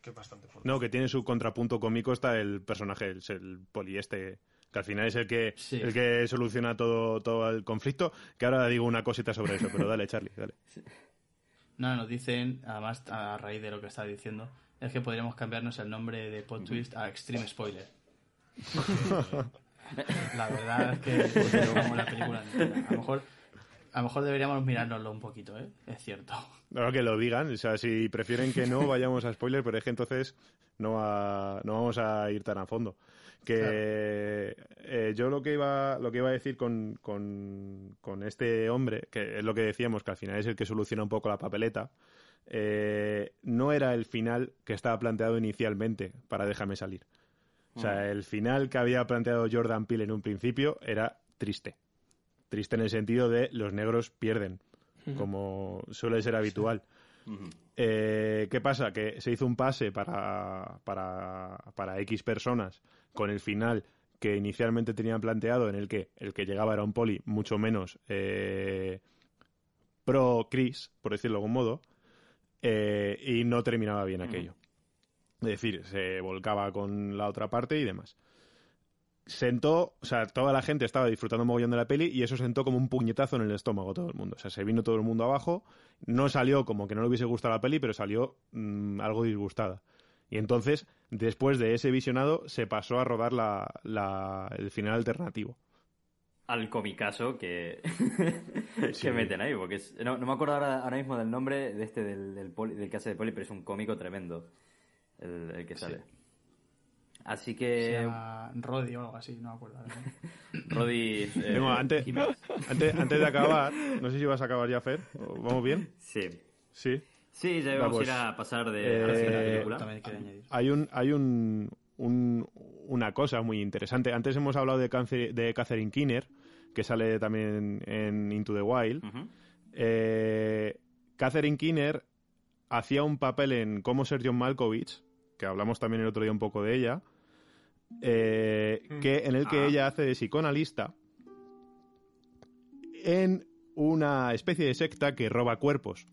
que es bastante fuerte. No, que tiene su contrapunto cómico está el personaje, el, el poli este que al final es el que, Sí. el que soluciona todo, todo el conflicto. Que ahora digo una cosita sobre eso, pero dale, Charlie, dale. [laughs] No, nos dicen, además, a raíz de lo que está diciendo, es que podríamos cambiarnos el nombre de Pod Twist a Extreme Spoiler. [laughs] la verdad es que pues, como la película entera. A lo mejor, a lo mejor deberíamos mirárnoslo un poquito, ¿eh? Es cierto. Ahora que lo digan, o sea, si prefieren que no vayamos a spoiler, pero es que entonces no, va- no vamos a ir tan a fondo. Que eh, yo lo que iba, lo que iba a decir con, con, con este hombre, que es lo que decíamos, que al final es el que soluciona un poco la papeleta, eh, no era el final que estaba planteado inicialmente para Déjame salir. O sea, el final que había planteado Jordan Peele en un principio era triste. Triste en el sentido de los negros pierden, como suele ser habitual. Eh, ¿Qué pasa? Que se hizo un pase para, para, para X personas con el final que inicialmente tenían planteado en el que el que llegaba era un poli mucho menos eh, pro Chris, por decirlo de algún modo, eh, y no terminaba bien aquello. Es decir, se volcaba con la otra parte y demás. Sentó, o sea, toda la gente estaba disfrutando un mogollón de la peli y eso sentó como un puñetazo en el estómago todo el mundo. O sea, se vino todo el mundo abajo, no salió como que no le hubiese gustado la peli, pero salió mm, algo disgustada. Y entonces, después de ese visionado, se pasó a rodar la, la- el final alternativo. Al comicazo que, [laughs] Sí. que meten ahí, porque es- no, no me acuerdo ahora, ahora mismo del nombre de este del, del, poli- del que hace de poli, pero es un cómico tremendo el, el que sale. Así que Roddy o algo así, no me acuerdo. [laughs] Roddy eh, Tengo- antes, antes, antes de acabar, no sé si vas a acabar ya, Fer. ¿O ¿Vamos bien? sí. Sí. Sí, ya vamos pues, a ir a pasar de a la siguiente eh, película. También quería añadir. hay un hay un, un- una cosa muy interesante. Antes hemos hablado de, de Catherine Keener, que sale también en Into the Wild. Eh, Catherine Keener hacía un papel en Cómo ser John Malkovich, que hablamos también el otro día un poco de ella, eh, que, en el que Ah. ella hace de psicoanalista en una especie de secta que roba cuerpos.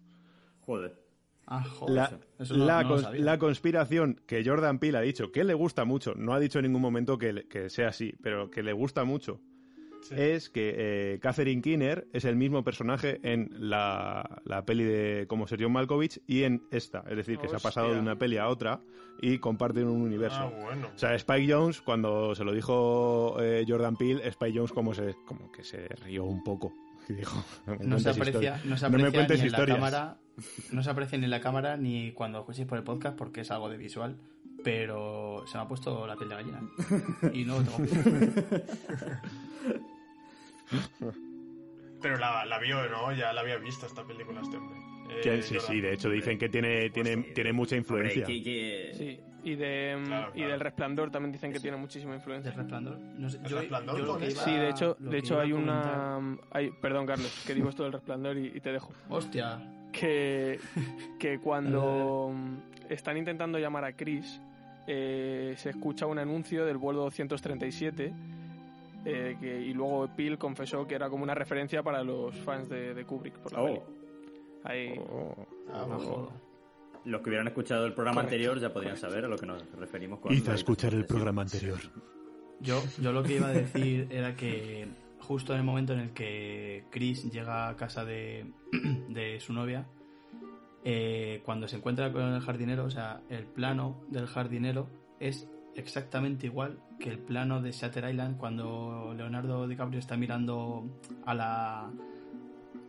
Joder. Ah, joder. La, eso no- la no lo cons- sabía. la conspiración que Jordan Peele ha dicho que le gusta mucho, no ha dicho en ningún momento que, le- que sea así, pero que le gusta mucho, Sí. es que eh, Catherine Keener es el mismo personaje en la, la peli de Como ser John Malkovich y en esta. Es decir, que se ha pasado de Hostia. una peli a otra y comparten un universo. Ah, bueno. O sea, Spike Jones, cuando se lo dijo eh, Jordan Peele, Spike Jones como, se, como que se rió un poco. [laughs] Y dijo, no me No se aprecia, no se No me aprecia cuentes ni en la historias. cámara, no se aprecia ni en la cámara ni cuando escuchéis por el podcast porque es algo de visual, pero se me ha puesto la piel de gallina. [laughs] Y no lo tengo. [laughs] [laughs] Pero la, la vio, ¿no? Ya la había visto esta película este hombre. Eh, sí, sí, de hecho dicen que tiene, tiene, tiene mucha influencia. Hombre, que- que- Sí, y, de, Claro, y del resplandor también dicen que tiene muchísima ¿El influencia. resplandor? No sé, ¿El yo, resplandor yo iba- Sí, de hecho, de hecho hay comentar- una... Hay, perdón, Carlos, que digo esto del resplandor y, y te dejo. Hostia. Que, [laughs] que cuando están intentando llamar a Chris, eh, se escucha un anuncio del vuelo 237 eh, que, y luego Peel confesó que era como una referencia para los fans de, de Kubrick. Por la Oh. peli. Ahí, Oh. Ah, No jodo. Los que hubieran escuchado el programa Correcto. anterior ya podrían saber a lo que nos referimos con Hizo escuchar el programa anterior. Yo, yo lo que iba a decir era que justo en el momento en el que Chris llega a casa de, [clears throat] de su novia, eh, cuando se encuentra con el jardinero, o sea, el plano del jardinero es exactamente igual que el plano de Shatter Island cuando Leonardo DiCaprio está mirando a la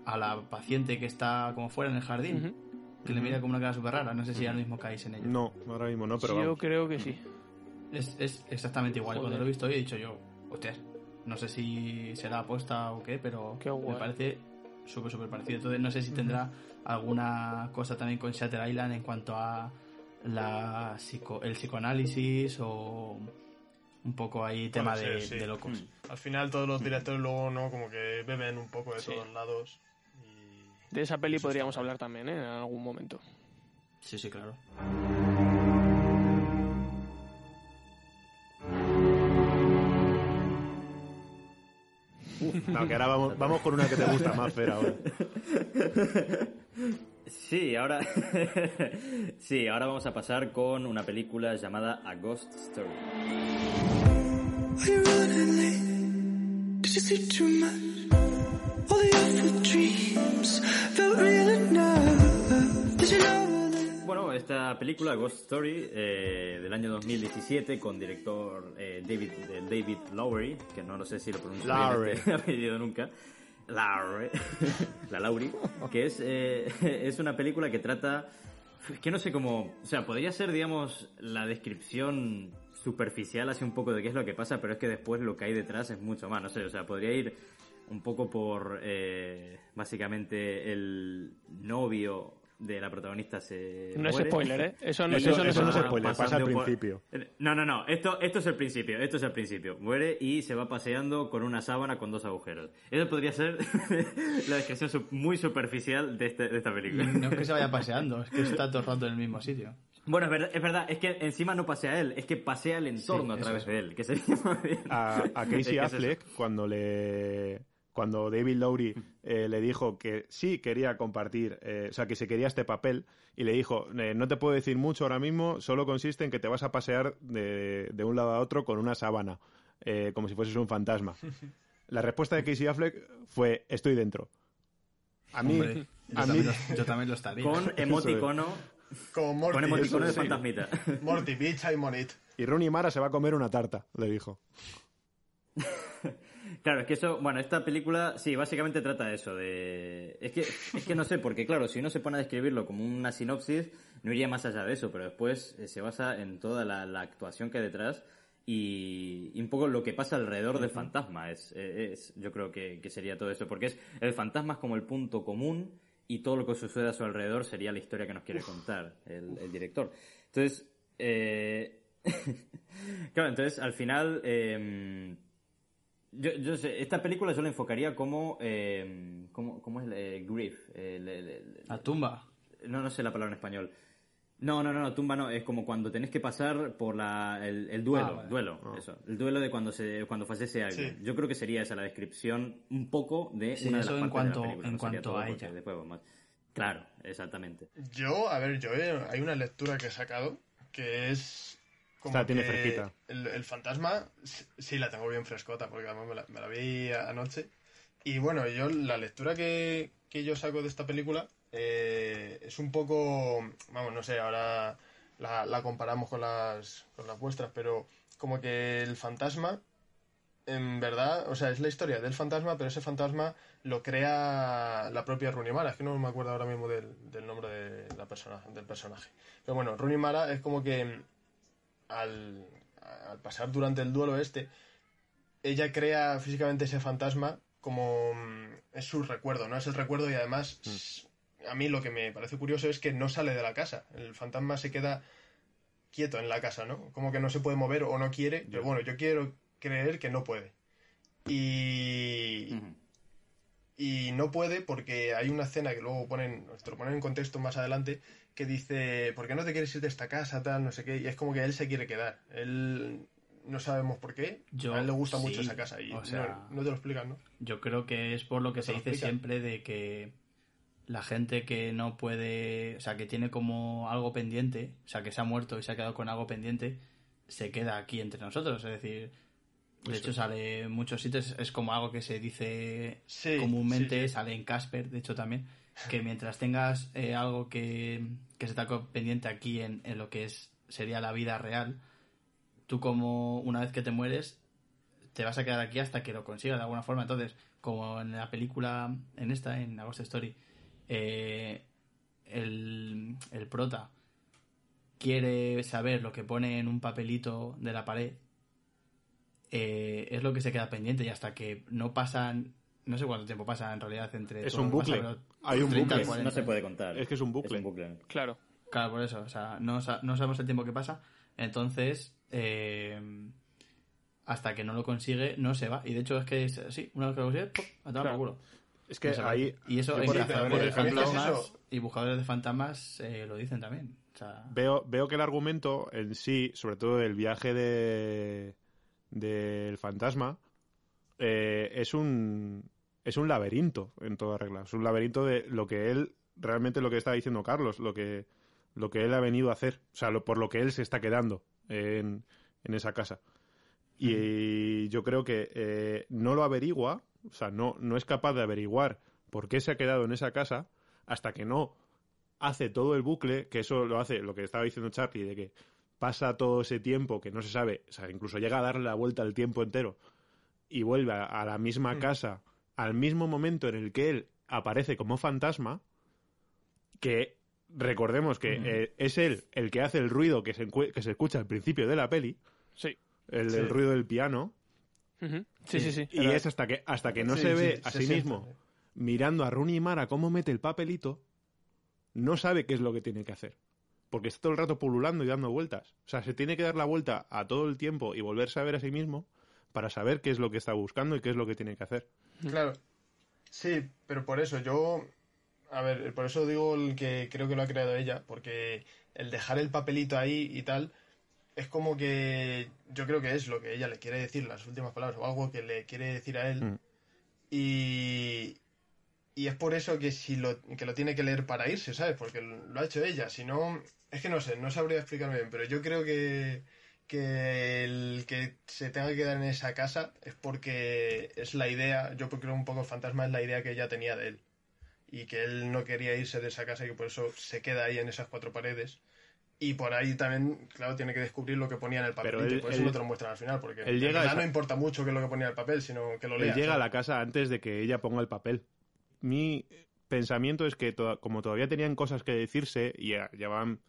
a la paciente que está como fuera en el jardín, que le mira como una cara súper rara. No sé si ahora mismo caéis en ello. No, ahora mismo no, pero yo vamos. creo que sí. Es, es exactamente igual. Joder. Cuando lo he visto hoy he dicho yo, hostias, no sé si será aposta o qué, pero Qué me parece súper, súper parecido. Entonces no sé si tendrá alguna cosa también con Shatter Island en cuanto a la psico- el psicoanálisis o un poco ahí tema ser, de, sí. de locos. Al final todos los directores luego, ¿no? Como que beben un poco de Sí. todos lados. Y... De esa peli Eso podríamos hablar también, ¿eh? En algún momento. Sí, sí, claro. No, que ahora vamos, [laughs] vamos con una que te gusta más, Fer, ahora. [laughs] Sí, ahora [laughs] sí, ahora vamos a pasar con una película llamada A Ghost Story. Bueno, esta película, Ghost Story, eh, del año 2017, con director eh, David, eh, David Lowery, que no lo sé si lo pronuncio bien este [laughs] apellido nunca. [laughs] La Lauri, que es, eh, [laughs] es una película que trata, que no sé cómo, o sea, podría ser, digamos, la descripción superficial así un poco de qué es lo que pasa, pero es que después lo que hay detrás es mucho más, no sé, o sea, podría ir un poco por, eh, básicamente, el novio de la protagonista se No es spoiler, ¿eh? Eso no, Eso- eso no eso no es es spoiler. pasa al principio. No, no, no. Esto, esto es el principio. Esto es el principio. Muere y se va paseando con una sábana con dos agujeros. Eso podría ser [laughs] la descripción muy superficial de, este- de esta película. No es que se vaya paseando, es que está todo el rato en el mismo sitio. Bueno, es verdad, es verdad. Es que encima no pasea él. Es que pasea el entorno Sí, a través es. de él. Que sería [laughs] más bien. a, a [laughs] Casey es. Affleck cuando le cuando David Lowry eh, le dijo que sí quería compartir, eh, o sea, que se quería este papel y le dijo, eh, no te puedo decir mucho ahora mismo, solo consiste en que te vas a pasear de, de un lado a otro con una sábana, eh, como si fueses un fantasma. [laughs] La respuesta de Casey Affleck fue, estoy dentro. A mí, Hombre, yo, a mí también lo, yo también lo estaría. Con [laughs] emoticono. Como Morty. Con emoticono de sí. fantasmita. [laughs] Morty, pizza y monit. y Rooney Mara se va a comer una tarta, le dijo. Claro, es que eso, bueno, esta película, sí, básicamente trata de eso, de... Es que, es que no sé, porque claro, si uno se pone a describirlo como una sinopsis, no iría más allá de eso, pero después eh, se basa en toda la, la actuación que hay detrás y, y un poco lo que pasa alrededor del fantasma, es, eh, es yo creo que, que sería todo eso, porque es el fantasma es como el punto común y todo lo que sucede a su alrededor sería la historia que nos quiere contar el, el director. Entonces, eh... [laughs] claro, entonces al final... eh, yo, yo sé, esta película yo la enfocaría como. Eh, ¿cómo, cómo es? Eh, grief. eh, le- le- le- La tumba. no, no sé la palabra en español. No, no, no, no, tumba no. Es como cuando tenés que pasar por la, el, el duelo. Ah, vale. Duelo, eso. El duelo de cuando se cuando fallece alguien. Sí. Yo creo que sería esa la descripción un poco de Sí, una de eso las en partes de la cuanto- película, en no cuanto a ella. después vamos- Claro, exactamente. Yo, a ver, yo he- hay una lectura que he sacado que es como Esta tiene fresquita. El, el fantasma, sí la tengo bien frescota porque además me la, me la vi anoche. Y bueno, yo la lectura que, que yo saco de esta película eh, es un poco, vamos, no sé, ahora la, la comparamos con las, con las vuestras, pero como que el fantasma, en verdad, o sea, es la historia del fantasma, pero ese fantasma lo crea la propia Rooney Mara. Es que no me acuerdo ahora mismo del, del nombre de la persona, del personaje. Pero bueno, Rooney Mara es como que al, al pasar durante el duelo este, ella crea físicamente ese fantasma como mm, es su recuerdo, ¿no? Es el recuerdo y además s- a mí lo que me parece curioso es que no sale de la casa. El fantasma se queda quieto en la casa, ¿no? Como que no se puede mover o no quiere, pero bueno, yo quiero creer que no puede. Y. y no puede porque hay una escena que luego ponen, te lo ponen en contexto más adelante, que dice, ¿por qué no te quieres ir de esta casa, tal, no sé qué? Y es como que él se quiere quedar. Él no sabemos por qué. Yo- a él le gusta mucho esa casa y o sea- no, no te lo explican, ¿no? Yo creo que es por lo que ¿Te se dice explican? siempre de que la gente que no puede, o sea, que tiene como algo pendiente, o sea, que se ha muerto y se ha quedado con algo pendiente, se queda aquí entre nosotros. Es decir, de hecho sale en muchos sitios, es como algo que se dice Sí, comúnmente, sí, sí. sale en Casper, de hecho también, que mientras tengas eh, algo que, que se está co- pendiente aquí en, en lo que es sería la vida real, tú como una vez que te mueres, te vas a quedar aquí hasta que lo consigas de alguna forma. Entonces, como en la película, en esta, en Agosto Story, eh, el, el prota quiere saber lo que pone en un papelito de la pared, eh, es lo que se queda pendiente y hasta que no pasan, no sé cuánto tiempo pasa en realidad entre... Es un pasa, bucle. Hay un 30, bucle. 40. No se puede contar. Es que es un bucle. Es un bucle. Claro. Claro, por eso, o sea, no, sa- no sabemos el tiempo que pasa, entonces eh, hasta que no lo consigue no se va. Y de hecho es que es así, una vez que lo consigue, ¡pum! a tomar Claro. por culo. Es que No ahí Y eso en el eso. y buscadores de fantasmas eh, lo dicen también. O sea, veo, veo que el argumento en sí, sobre todo del viaje de del fantasma, eh, es un es un laberinto en toda regla. Es un laberinto de lo que él realmente lo que está diciendo Carlos, lo que lo que él ha venido a hacer, o sea, lo, por lo que él se está quedando en, en esa casa. Y yo creo que eh, no lo averigua, o sea, no, no es capaz de averiguar por qué se ha quedado en esa casa hasta que no hace todo el bucle, que eso lo hace, lo que estaba diciendo Charlie, de que pasa todo ese tiempo que no se sabe, o sea, incluso llega a darle la vuelta al tiempo entero y vuelve a, a la misma casa al mismo momento en el que él aparece como fantasma, que recordemos que eh, es él el que hace el ruido que se, que se escucha al principio de la peli, Sí. el, Sí. el ruido del piano. Sí, sí, sí. y es hasta que, hasta que no Sí, se sí, ve a sí mismo mirando a Rooney Mara cómo mete el papelito, no sabe qué es lo que tiene que hacer. Porque está todo el rato pululando y dando vueltas. O sea, se tiene que dar la vuelta a todo el tiempo y volverse a ver a sí mismo para saber qué es lo que está buscando y qué es lo que tiene que hacer. Claro. Sí, pero por eso yo. A ver, por eso digo el que creo que lo ha creado ella, porque el dejar el papelito ahí y tal es como que yo creo que es lo que ella le quiere decir, las últimas palabras, o algo que le quiere decir a él. Mm. Y, y es por eso que si lo, que lo tiene que leer para irse, ¿sabes? Porque lo ha hecho ella. Si no, es que no sé, no sabría explicarme bien, pero yo creo que, que el que se tenga que quedar en esa casa es porque es la idea, yo creo un poco fantasma es la idea que ella tenía de él. Y que él no quería irse de esa casa y que por eso se queda ahí en esas cuatro paredes. Y por ahí también, claro, tiene que descubrir lo que ponía en el papel. Pero él- y por eso él- no te lo muestran al final, porque él llega esa- no importa mucho qué es lo que ponía en el papel, sino que lo Él leas. llega a la casa antes de que ella ponga el papel. Mi pensamiento es que to- como todavía tenían cosas que decirse y ya- llevaban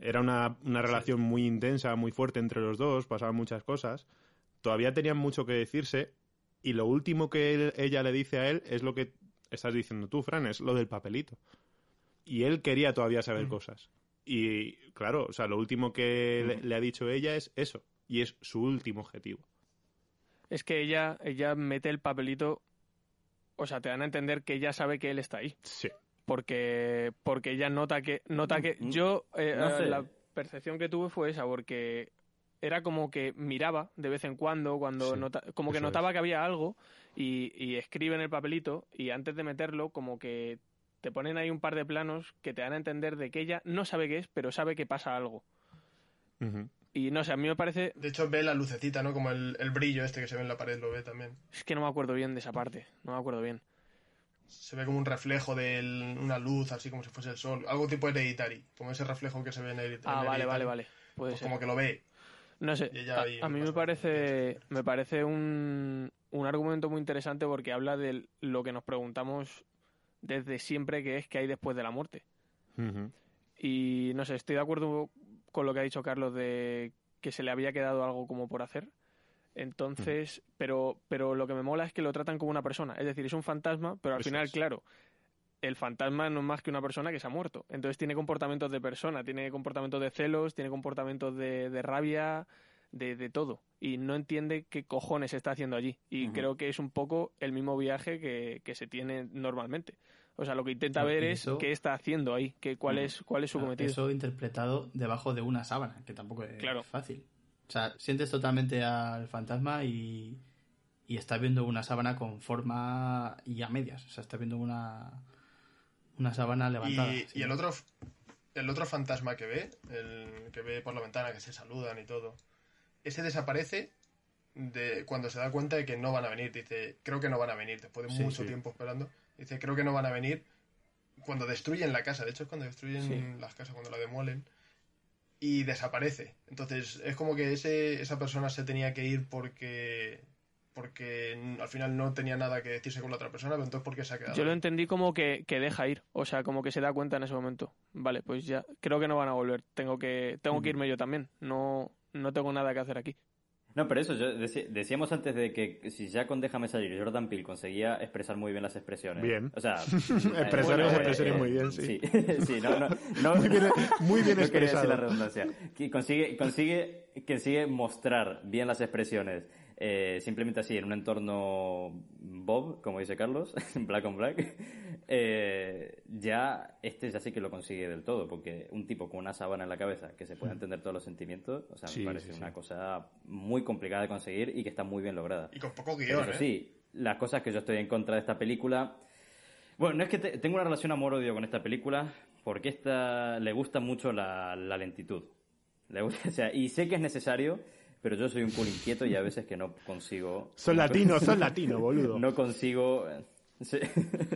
era una, una relación muy intensa, muy fuerte entre los dos, pasaban muchas cosas, todavía tenían mucho que decirse y lo último que él- ella le dice a él es lo que estás diciendo tú, Fran, es lo del papelito. Y él quería todavía saber Ujú. cosas. Y claro, o sea, lo último que le, le ha dicho ella es eso. Y es su último objetivo. Es que ella, ella mete el papelito. O sea, te dan a entender que ella sabe que él está ahí. Sí. Porque, porque ella nota que. Nota que. Mm, Yo. eh, no sé. La percepción que tuve fue esa, porque era como que miraba de vez en cuando, cuando Sí, nota- como que notaba es. que había algo y, y escribe en el papelito y antes de meterlo, como que te ponen ahí un par de planos que te dan a entender de que ella no sabe qué es, pero sabe que pasa algo. Y no sé, a mí me parece. De hecho, ve la lucecita, ¿no? Como el, el brillo este que se ve en la pared, lo ve también. Es que no me acuerdo bien de esa parte. No me acuerdo bien. Se ve como un reflejo de una luz, así como si fuese el sol. Algo tipo hereditary, como ese reflejo que se ve en Hereditary. Ah, en vale, vale, vale. Puede Pues ser. como que lo ve. No sé, a, mí me parece, me parece un, un argumento muy interesante porque habla de lo que nos preguntamos desde siempre, que es qué hay después de la muerte. Y no sé, estoy de acuerdo con lo que ha dicho Carlos de que se le había quedado algo como por hacer. Entonces, pero, pero lo que me mola es que lo tratan como una persona. Es decir, es un fantasma, pero al Eso final, es. claro, el fantasma no es más que una persona que se ha muerto. Entonces tiene comportamientos de persona, tiene comportamientos de celos, tiene comportamientos de, de rabia, de, de todo. Y no entiende qué cojones está haciendo allí. Y creo que es un poco el mismo viaje que, que se tiene normalmente. O sea, lo que intenta ver es qué está haciendo ahí, que, cuál, Ujú. es, cuál es su Claro, cometido. Eso interpretado debajo de una sábana, que tampoco es Claro. fácil. O sea, sientes totalmente al fantasma y, y estás viendo una sábana con forma y a medias. O sea, estás viendo una, una sábana levantada. Y, el otro el otro fantasma que ve, el que ve por la ventana, que se saludan y todo, ese desaparece de cuando se da cuenta de que no van a venir. Dice, creo que no van a venir, después de Sí, mucho sí. tiempo esperando. Dice, creo que no van a venir cuando destruyen la casa. De hecho, es cuando destruyen Sí. las casas, cuando la demuelen. Y desaparece. Entonces, es como que ese, esa persona se tenía que ir porque porque al final no tenía nada que decirse con la otra persona, pero entonces ¿por qué se ha quedado? Yo lo entendí como que, que deja ir, o sea, como que se da cuenta en ese momento. Vale, pues ya, creo que no van a volver. Tengo que, tengo que irme yo también. No, no tengo nada que hacer aquí. No, pero eso, yo decíamos antes de que si ya con Déjame salir Jordan Peele conseguía expresar muy bien las expresiones. Bien. O sea, [laughs] Expresar eh, las eh, expresiones eh, muy bien, sí. Sí, [laughs] sí, no, no, no- Muy bien, muy bien [laughs] no decir expresado. la redundancia. Que consigue, consigue, consigue mostrar bien las expresiones. Eh, simplemente así, en un entorno Bob, como dice Carlos, [laughs] Black on Black, eh, ya este ya sí que lo consigue del todo, porque un tipo con una sábana en la cabeza que se puede entender todos los sentimientos, o sea, Sí, me parece sí, sí. una cosa muy complicada de conseguir y que está muy bien lograda. Y con poco Pero guion, eso ¿eh? sí, las cosas que yo estoy en contra de esta película. Bueno, no es que te- tengo una relación amor-odio con esta película, porque esta le gusta mucho la, la lentitud. Le gusta, [laughs] o sea, y sé que es necesario, pero yo soy un culo inquieto y a veces que no consigo... Son latinos, son latinos, boludo. [laughs] No consigo... sí.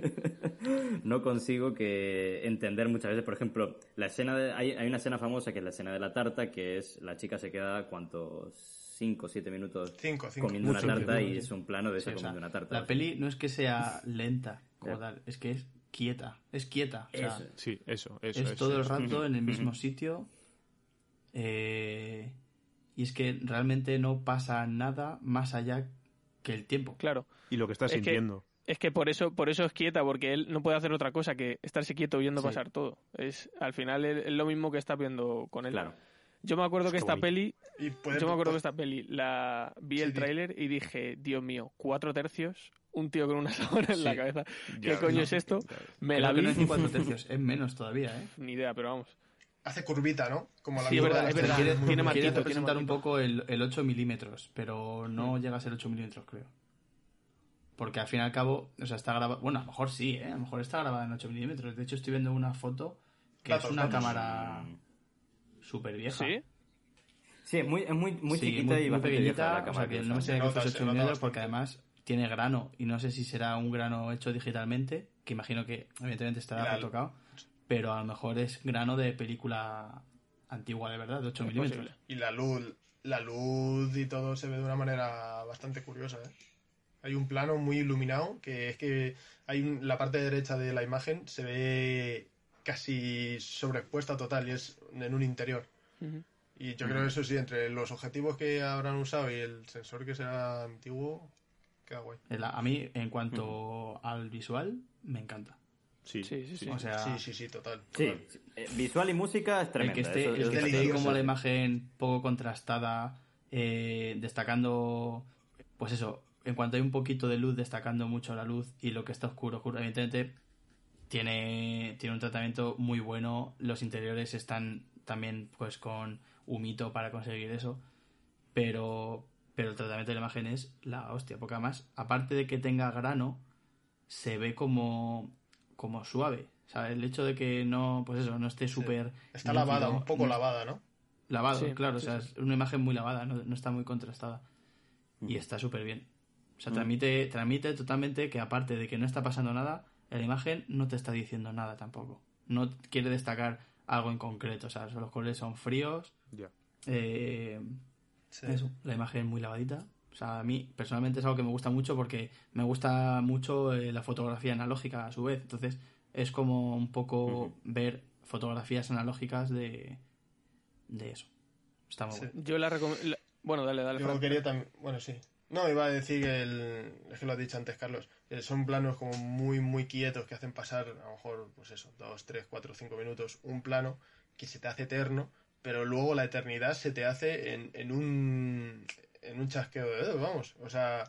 [laughs] no consigo que entender muchas veces, por ejemplo, la escena de, hay, hay una escena famosa que es la escena de la tarta, que es la chica se queda cuántos 5 o 7 minutos Cinco, cinco. comiendo Mucho una tarta tiempo, y sí. es un plano de Sí, esa o sea, comiendo una tarta. la peli no es que sea [laughs] lenta como tal, es que es quieta. Es quieta. O sea, Eso. Sí, eso, eso. es eso, todo el rato en el mismo sitio. eh, y es que realmente no pasa nada más allá que el tiempo. Claro. Y lo que estás Es que- sintiendo. Es que por eso, por eso es quieta, porque él no puede hacer otra cosa que estarse quieto viendo Sí. pasar todo. Es, al final es, es lo mismo que está viendo con él. Claro. Yo me acuerdo que esta bonito. peli, Y puede- yo me acuerdo que esta peli la vi Sí, el tráiler y dije, Dios mío, cuatro tercios, un tío con una [laughs] sábana en la cabeza. ¿Qué Ya, coño no. es esto? Me la que vi. no es ni cuatro tercios, es menos todavía, ¿eh? [laughs] Ni idea, pero vamos. Hace curvita, ¿no? Como la Sí, es verdad, es verdad. Quiere, Tiene marquito, representar un poco el, el 8 milímetros, pero no llega a ser 8 milímetros, creo. Porque al fin y al cabo, o sea, está grabado. Bueno, a lo mejor sí, ¿eh? A lo mejor está grabada en 8 milímetros. De hecho, estoy viendo una foto que Datos, es una datos. cámara súper vieja. ¿Sí? Sí, es muy, es muy, muy Sí, chiquita y bastante vieja pequeñita, la o cámara. sea, que que no me sé Se que se 8 nota milímetros porque además tiene grano y no sé si será un grano hecho digitalmente, que imagino que evidentemente estará retocado, pero a lo mejor es grano de película antigua de verdad, de 8 Es milímetros. Y la luz, la luz y todo se ve de una manera bastante curiosa, ¿eh? Hay un plano muy iluminado que es que hay un- la parte derecha de la imagen se ve casi sobreexpuesta total y es en un interior. Y yo creo que eso sí, entre los objetivos que habrán usado y el sensor que será antiguo, queda guay. A mí, en cuanto al visual, me encanta. Sí. Sí, sí, sí. O sea, Sí, sí, sí, total. Sí, total. sí, eh, visual y música es el tremenda. que esté, eso- el eso que esté como la imagen poco contrastada, eh, destacando, pues eso, en cuanto hay un poquito de luz, destacando mucho la luz y lo que está oscuro, oscuro, evidentemente tiene, tiene un tratamiento muy bueno. Los interiores están también pues con humito para conseguir eso, pero, pero el tratamiento de la imagen es la hostia, porque además, aparte de que tenga grano, se ve como, como suave. O sea, el hecho de que no, pues eso, no esté súper... Está nítido, lavada, un poco no- lavada, ¿no? Lavado, Sí, claro, sí, o sea, sí. es una imagen muy lavada, no, no está muy contrastada. Y está súper bien. O sea, transmite, transmite totalmente que aparte de que no está pasando nada, la imagen no te está diciendo nada tampoco. No quiere destacar algo en concreto, o sea, los colores son fríos. Ya. eh, Sí. eso, la imagen muy lavadita. O sea, a mí personalmente es algo que me gusta mucho porque me gusta mucho eh, la fotografía analógica a su vez. Entonces es como un poco ver fotografías analógicas de, de eso. Está muy Sí. bueno. Yo la recomiendo... Bueno, dale, dale. Yo quería también. Bueno, sí. No, iba a decir que el. Es que lo has dicho antes, Carlos. eh, son planos como muy, muy quietos que hacen pasar, a lo mejor, pues eso, dos, tres, cuatro, cinco minutos, un plano que se te hace eterno, pero luego la eternidad se te hace en, en un. En un chasqueo de dedos, vamos. O sea.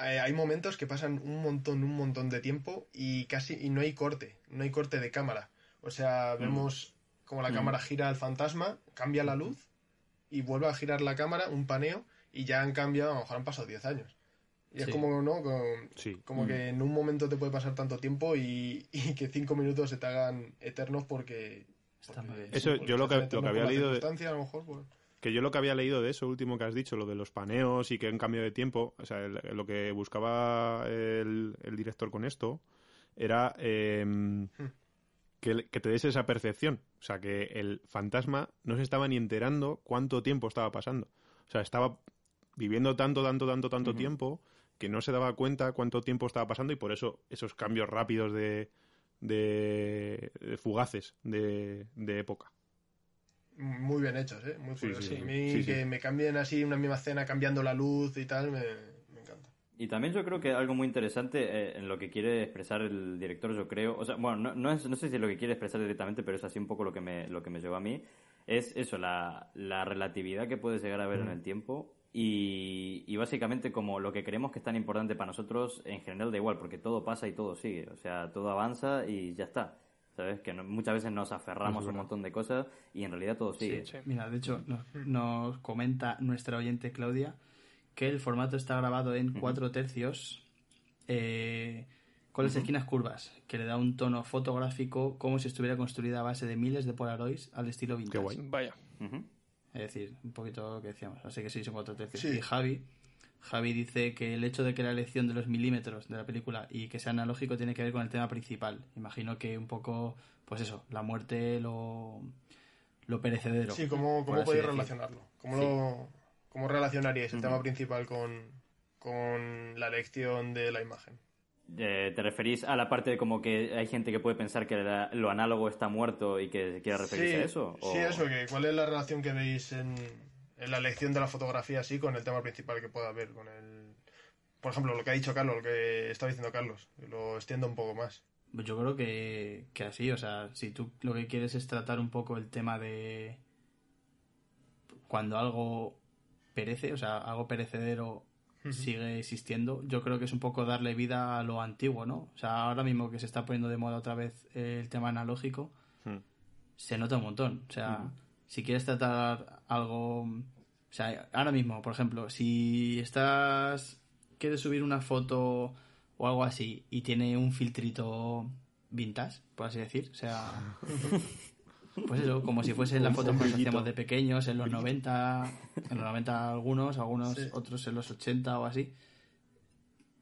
Hay, hay momentos que pasan un montón, un montón de tiempo y casi. Y no hay corte. No hay corte de cámara. O sea, vemos como la cámara gira al fantasma, cambia la luz y vuelve a girar la cámara, un paneo, y ya han cambiado, a lo mejor han pasado 10 años. Y es como, ¿no? Sí. como que en un momento te puede pasar tanto tiempo y, y que 5 minutos se te hagan eternos porque... Está muy bien. Eso, porque yo lo que- lo que había leído de- a lo mejor, pues- Que yo lo que había leído de eso último que has dicho, lo de los paneos y que en cambio de tiempo, o sea, el- lo que buscaba el, el director con esto era eh, que, que te des esa percepción. O sea, que el fantasma no se estaba ni enterando cuánto tiempo estaba pasando. O sea, estaba viviendo tanto, tanto, tanto, tanto tiempo que no se daba cuenta cuánto tiempo estaba pasando y por eso esos cambios rápidos de, de, de fugaces de, de época. Muy bien hechos, ¿eh? Muy Sí, curioso. sí, A sí. mí Sí, sí. que me cambien así una misma escena cambiando la luz y tal, me, me encanta. Y también yo creo que algo muy interesante eh, en lo que quiere expresar el director, yo creo, o sea, bueno, no, no, es, no sé si es lo que quiere expresar directamente, pero es así un poco lo que me, lo que me llevó a mí, es eso, la, la relatividad que puedes llegar a ver en el tiempo y, y básicamente como lo que creemos que es tan importante para nosotros, en general da igual, porque todo pasa y todo sigue, o sea, todo avanza y ya está. ¿Sabes? Que no- muchas veces nos aferramos a un montón de cosas y en realidad todo sigue. Sí. Mira, de hecho, nos, nos comenta nuestra oyente Claudia que el formato está grabado en cuatro tercios eh, con las esquinas curvas, que le da un tono fotográfico como si estuviera construida a base de miles de Polaroids al estilo vintage. Qué guay. Vaya. Ujú. Es decir, un poquito lo que decíamos. Así que sí, son cuatro tercios. Sí. Y Javi, Javi dice que el hecho de que la elección de los milímetros de la película y que sea analógico tiene que ver con el tema principal. Imagino que un poco, pues eso, la muerte, lo, lo perecedero. Sí, ¿cómo, cómo podéis decir. relacionarlo? ¿Cómo, Sí. lo, ¿Cómo relacionaríais el tema principal con, con la elección de la imagen? Eh, ¿Te referís a la parte de como que hay gente que puede pensar que la- lo análogo está muerto y que quiera referirse sí, a eso? o- Sí, eso, que ¿cuál es la relación que veis en la elección de la fotografía así con el tema principal que pueda haber? Con el, por ejemplo, lo que ha dicho Carlos, lo que estaba diciendo Carlos, lo extiendo un poco más. Pues Yo creo que, que así, o sea, si tú lo que quieres es tratar un poco el tema de cuando algo perece, o sea, algo perecedero sigue existiendo, yo creo que es un poco darle vida a lo antiguo, ¿no? O sea, ahora mismo que se está poniendo de moda otra vez el tema analógico, Hmm. se nota un montón. O sea, si quieres tratar algo... O sea, ahora mismo, por ejemplo, si estás... quieres subir una foto o algo así y tiene un filtrito vintage, por así decir, o sea... [laughs] Pues eso, como si fuesen las fotos que hacíamos de pequeños, en los 90, en los 90 algunos, algunos Sí. otros en los 80 o así.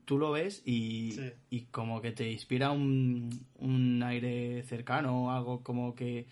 Tú lo ves y, Sí. y como que te inspira un, un aire cercano, algo como que,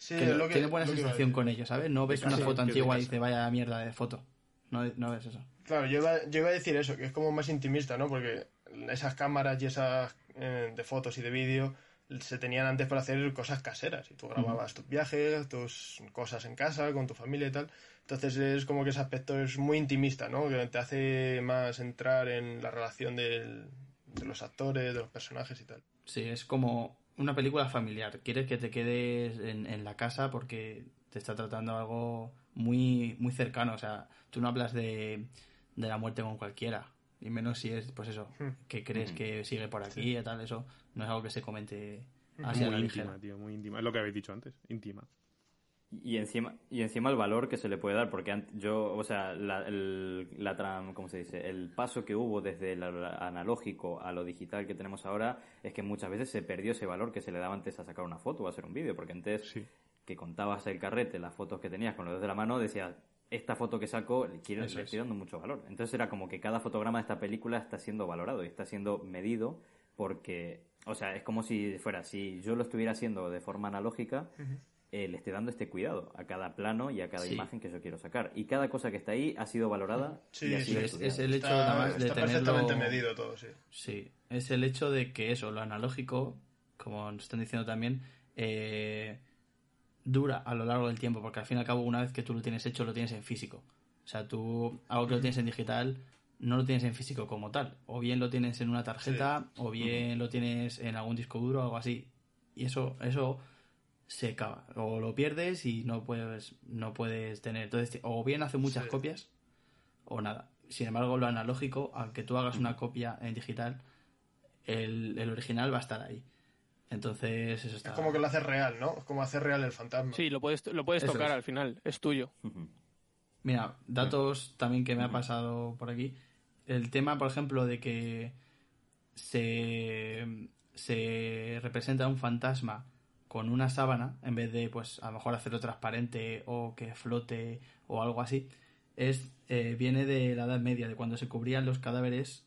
Sí, que es no- lo que- tiene buena lo sensación con ello, ¿sabes? No ves una foto antigua y dices, vaya mierda de foto. No, no ves eso. Claro, yo iba, yo iba a decir eso, que es como más intimista, ¿no? Porque esas cámaras y esas eh, de fotos y de vídeo se tenían antes para hacer cosas caseras. Y tú grababas tus viajes, tus cosas en casa, con tu familia y tal. Entonces es como que ese aspecto es muy intimista, ¿no? Que te hace más entrar en la relación del- de los actores, de los personajes y tal. Sí, es como una película familiar. Quieres que te quedes en, en la casa porque te está tratando algo muy, muy cercano. O sea, tú no hablas de, de la muerte con cualquiera. Y menos si es, pues eso, Hmm. que crees que sigue por aquí y tal. Eso no es algo que se comente así a muy la íntima, ligera. tío, muy íntima. Es lo que habéis dicho antes, íntima. Y encima, y encima el valor que se le puede dar, porque yo, o sea, la, el, la tram- ¿cómo se dice? El paso que hubo desde el analógico a lo digital que tenemos ahora es que muchas veces se perdió ese valor que se le daba antes a sacar una foto o a hacer un vídeo, porque antes Sí. que contabas el carrete, las fotos que tenías con los dedos de la mano, decías, esta foto que saco le, quiero, le es. estoy dando mucho valor. Entonces era como que cada fotograma de esta película está siendo valorado y está siendo medido porque, o sea, es como si fuera, si yo lo estuviera haciendo de forma analógica, eh, le esté dando este cuidado a cada plano y a cada Sí. imagen que yo quiero sacar. Y cada cosa que está ahí ha sido valorada Sí, y ha sí, es- el hecho está, nada más de está tenerlo- perfectamente medido todo, sí. Sí, es el hecho de que eso, lo analógico, como nos están diciendo también, eh, dura a lo largo del tiempo, porque al fin y al cabo, una vez que tú lo tienes hecho, lo tienes en físico. O sea, tú, algo que lo tienes en digital, no lo tienes en físico como tal. O bien lo tienes en una tarjeta, o bien lo tienes en algún disco duro o algo así. Y eso, eso se acaba. O lo pierdes y no puedes, no puedes tener. Entonces, o bien hace muchas Sí. copias, o nada. Sin embargo, lo analógico, aunque tú hagas una copia en digital, el, el original va a estar ahí. Entonces, eso está. Es como que lo hace real, ¿no? Es como hacer real el fantasma. Sí, lo puedes, lo puedes Eso tocar es. al final, es tuyo. Mira, datos también que me ha pasado por aquí. El tema, por ejemplo, de que se, se representa un fantasma con una sábana, en vez de, pues, a lo mejor hacerlo transparente o que flote o algo así, es eh, viene de la Edad Media, de cuando se cubrían los cadáveres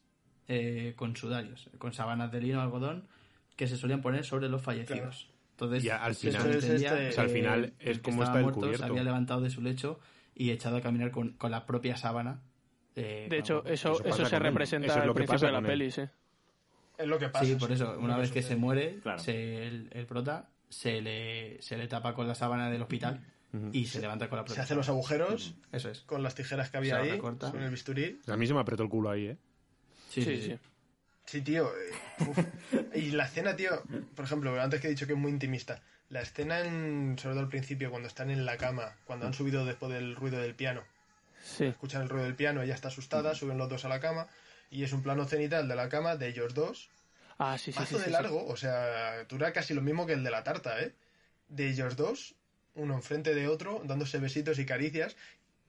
eh, con sudarios, con sábanas de lino o algodón que se solían poner sobre los fallecidos. Entonces, Y al final- es este- o sea, al final es como está muerto cubierto. Se había levantado de su lecho y echado a caminar con, con la propia sábana. eh, De hecho, eso, Eso se representa Eso es al lo que principio pasa de la peli, sí. Es lo que pasa. Sí, por eso, una vez que se muere, Claro. se- el, el prota se le, se le tapa con la sábana del hospital y se levanta con la Se propia hace los agujeros Eso es. con las tijeras que había Se ahí, recorta. con el bisturí. A mí se me apretó el culo ahí, ¿eh? Sí, sí, Sí, sí. sí. Sí, tío. eh, uf. Y la escena, tío, por ejemplo, antes que he dicho que es muy intimista, la escena, en, sobre todo al principio, cuando están en la cama, cuando han subido después del ruido del piano, Sí. escuchan el ruido del piano, ella está asustada, suben los dos a la cama, y es un plano cenital de la cama de ellos dos, Ah, sí, sí, mazo sí. de sí, largo, o sea, dura casi lo mismo que el de la tarta, ¿eh? De ellos dos, uno enfrente de otro, dándose besitos y caricias,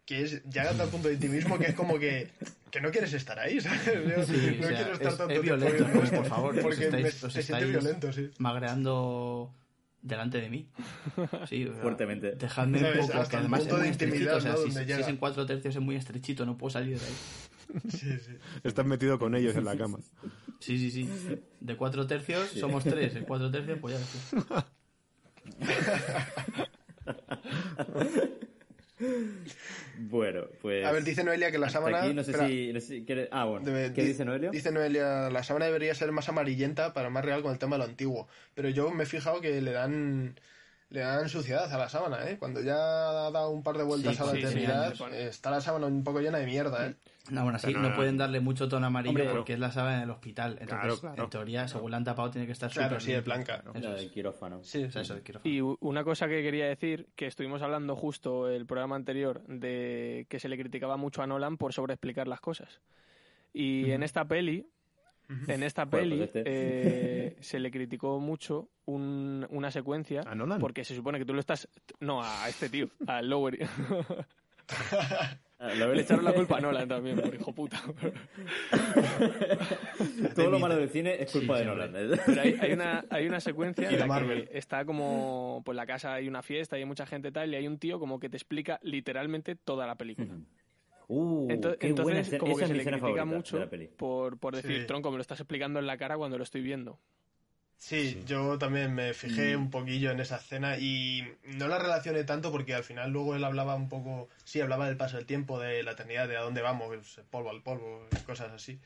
que es ya hasta el punto de intimismo que es como que, que no quieres estar ahí, ¿sabes? Yo Sí, no o sea, quiero estar es- tanto es tiempo violento, ¿no? Por favor, os porque me, estáis- os se siente estáis- violento, sí. Magreando delante de mí. Sí, o sea, Fuertemente. Dejadme un poco, Hasta que el además es punto de muy estrechito. intimidad, O sea, ¿no? si, si es en cuatro tercios es muy estrechito, no puedo salir de ahí. Sí, sí. Estás metido con ellos en la cama. Sí, sí, sí. De cuatro tercios somos tres. En cuatro tercios, pues ya. Bueno, pues. A ver, dice Noelia que la sábana... aquí, no sé espera, si. no sé si quiere- Ah, bueno. debe- ¿Qué di- dice Noelia? Dice Noelia, la sábana debería ser más amarillenta para más real con el tema de lo antiguo. Pero yo me he fijado que le dan le dan suciedad a la sábana, ¿eh? Cuando ya ha dado un par de vueltas Sí, a la sí, eternidad, está la sábana un poco llena de mierda, ¿eh? No, bueno, así Pero no, no- pueden darle mucho tono amarillo Hombre, porque es la sábana del hospital. Entonces, Claro, claro. en teoría, según la han tapado, tiene que estar Claro, súper sí, blanca. Eso del quirófano. Sí, O sea, eso de quirófano. Y una cosa que quería decir, que estuvimos hablando justo el programa anterior, de que se le criticaba mucho a Nolan por sobreexplicar las cosas. Y en esta peli, en esta Bueno, peli, pues este. eh, [laughs] se le criticó mucho un- una secuencia, ¿A Nolan? porque se supone que tú lo estás... No, a este tío, al Lowery. [laughs] [laughs] Ah, lo le echaron la culpa a Nolan también, por hijo puta. [laughs] Todo lo malo del cine es culpa Sí, de Nolan. Pero hay, hay una, hay una secuencia en la Marvel. que está como, pues la casa hay una fiesta y hay mucha gente tal, y hay un tío como que te explica literalmente toda la película. Uh, Ento- qué buena entonces, como Esa que es se le critica mucho de la peli. por, por decir, Sí. tronco, me lo estás explicando en la cara cuando lo estoy viendo. Sí, yo también me fijé un poquillo en esa escena y no la relacioné tanto porque al final luego él hablaba un poco, sí, hablaba del paso del tiempo, de la eternidad, de a dónde vamos, el polvo al polvo, y cosas así.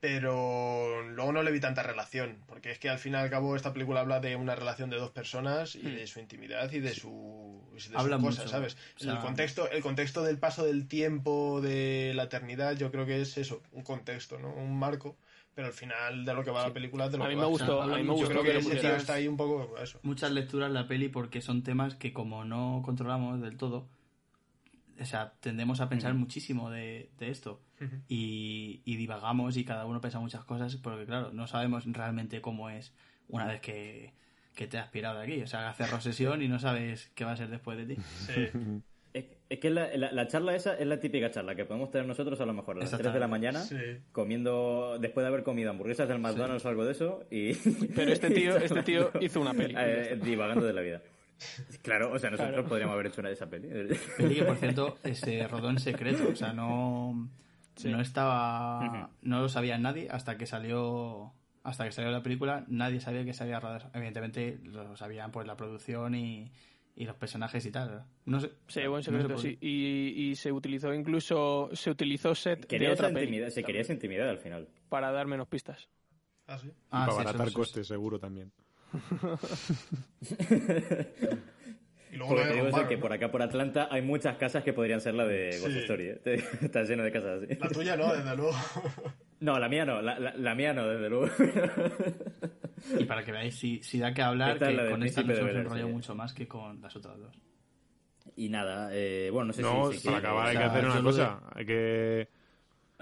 Pero luego no le vi tanta relación, porque es que al fin y al cabo esta película habla de una relación de dos personas y de su intimidad y de su y de Habla cosas, mucho, ¿sabes? o sea- el contexto, el contexto del paso del tiempo, de la eternidad, yo creo que es eso, un contexto, ¿no? Un marco, pero al final de lo que va la película de lo A que mí me gustó, a mí me gustó creo que que ese tío está ahí un poco eso. Muchas lecturas la peli porque son temas que como no controlamos del todo, o sea, tendemos a pensar muchísimo de, de esto y, y divagamos y cada uno piensa muchas cosas porque claro, no sabemos realmente cómo es una vez que, que te has pirado de aquí. O sea, haces [laughs] sesión y no sabes qué va a ser después de ti. Sí. Es, es que la, la- la charla esa es la típica charla que podemos tener nosotros a lo mejor a las 3 de la mañana, Sí. comiendo, después de haber comido hamburguesas del McDonald's o algo de eso, y... [laughs] Pero este tío, este tío [laughs] hizo una peli. Eh, divagando de la vida. Claro, o sea, nosotros Claro. podríamos haber hecho una de esa peli. [laughs] Peli que, por cierto, se rodó en secreto. O sea, no, no estaba... No lo sabía nadie hasta que salió... Hasta que salió la película, nadie sabía que se había rodado. Evidentemente lo sabían pues la producción y, y los personajes y tal. No sé. Se llevó en no sé secreto, sí. Y, y se utilizó incluso, se utilizó set Quería de otra intimidad, se quería esa intimidad al final. para dar menos pistas. Ah, sí. Ah, para sí, abaratar costes, seguro también. [laughs] [laughs] Y luego Porque te digo eso, que ¿no? por acá por Atlanta hay muchas casas que podrían ser la de Ghost Sí. Story. ¿eh? [laughs] Está lleno de casas así. La tuya no, desde luego. [laughs] No, la mía no, la, la- la mía no, desde luego. [laughs] Y para que veáis, si, si da que hablar, Esta es que la de con esta nos hemos enrollado sí. mucho más que con las otras dos. y nada, eh, bueno, no sé No, si... si para acabar hay que hacer una de- cosa. Hay que...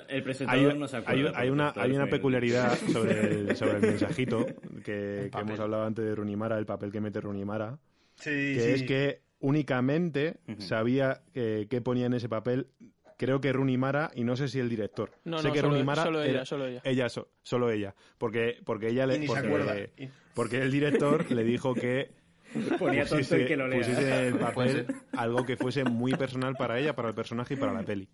El presentador Hay, no se acuerda. hay- hay una, hay una peculiaridad sobre el, sobre el mensajito que, que papel. hemos hablado antes de Runimara, el papel que mete Runimara, Sí, que sí. es que únicamente sabía eh, qué ponía en ese papel, creo que Runimara y no sé si el director. No, sé no, que solo- Runimara solo ella, era- solo ella. so- solo ella, porque porque ella le Y porque. Y- [laughs] porque el director le dijo que [laughs] Ponía tonto pusiese, el que lo lea. pusiese en el [laughs] Puede papel ser. algo que fuese muy personal para ella, para el personaje y para la peli.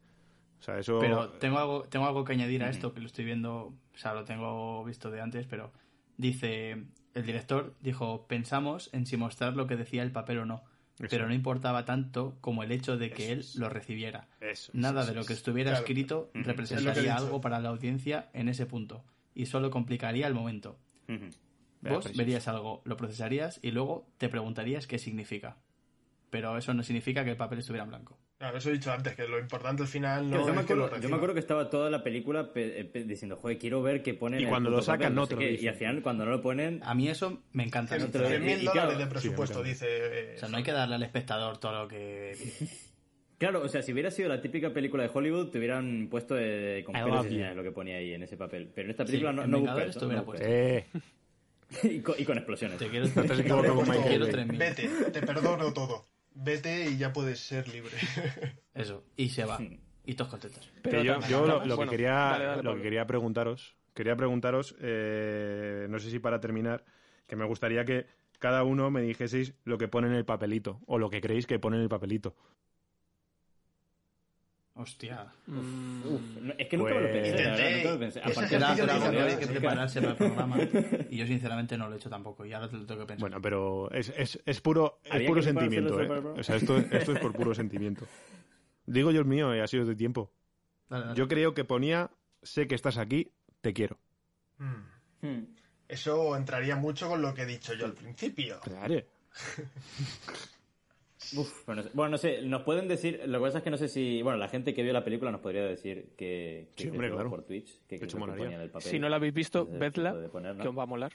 O sea, eso Pero tengo algo, tengo algo que añadir a esto, que lo estoy viendo, o sea, lo tengo visto de antes, pero dice, el director dijo, pensamos en si mostrar lo que decía el papel o no, Eso. pero no importaba tanto como el hecho de que él lo recibiera. Eso, Nada de lo que estuviera Claro. escrito representaría algo para la audiencia en ese punto, y solo complicaría el momento. Vos preciso. verías algo, lo procesarías y luego te preguntarías qué significa. Pero eso no significa que el papel estuviera en blanco. Claro, eso he dicho antes, que lo importante al final Que no yo, me es que lo acuerdo, yo me acuerdo que estaba toda la película pe- eh, pe- diciendo, joder, quiero ver qué ponen Y el cuando lo sacan, papel, no te lo dicen. Y al final, cuando no lo ponen... A mí eso me encanta. Cien- te lo- 100.000 y- y dólares claro, de sí, presupuesto, dice. eh, O sea, no hay que darle al espectador todo lo que... [laughs] Claro, o sea, si hubiera sido la típica película de Hollywood, te hubieran puesto de, con lo que ponía ahí en ese papel. Pero en esta Sí, película no, en no busca no busca puesto. Eh, eso. [laughs] y, con, y con explosiones. Te quiero, No te quiero Bay. 3.000. Vete, te perdono todo. Vete y ya puedes ser libre. [laughs] Eso, y se va. Y todos contentos. Pero que yo, lo, que quería, dale, dale, lo que quería preguntaros, quería preguntaros, eh, no sé si para terminar, que me gustaría que cada uno me dijeseis lo que pone en el papelito, o lo que creéis que pone en el papelito. Hostia. Mm, Uf, es que nunca me lo Pues- pensé. Intenté. nunca lo pensé. Aparte, Era, que que prepararse para el programa. [laughs] Y yo, sinceramente, no lo he hecho tampoco. Y ahora te lo tengo que pensar. Bueno, pero es, es, es puro, es puro sentimiento, ¿eh? O sea, esto, esto es por puro [laughs] sentimiento. Digo yo el mío, y ha sido de tiempo. Dale, dale. Yo creo que ponía, sé que estás aquí, te quiero. Mm. hmm. Eso entraría mucho con lo que he dicho yo al principio. Claro. [laughs] Uf, bueno, no sé. Bueno, no sé, nos pueden decir, lo que pasa es que no sé si, bueno, la gente que vio la película nos podría decir que, que Sí, hombre, claro. por Twitch, que, que molaría. ponía en el papel. Si no la habéis visto, vedla, ponerla. que os va a molar.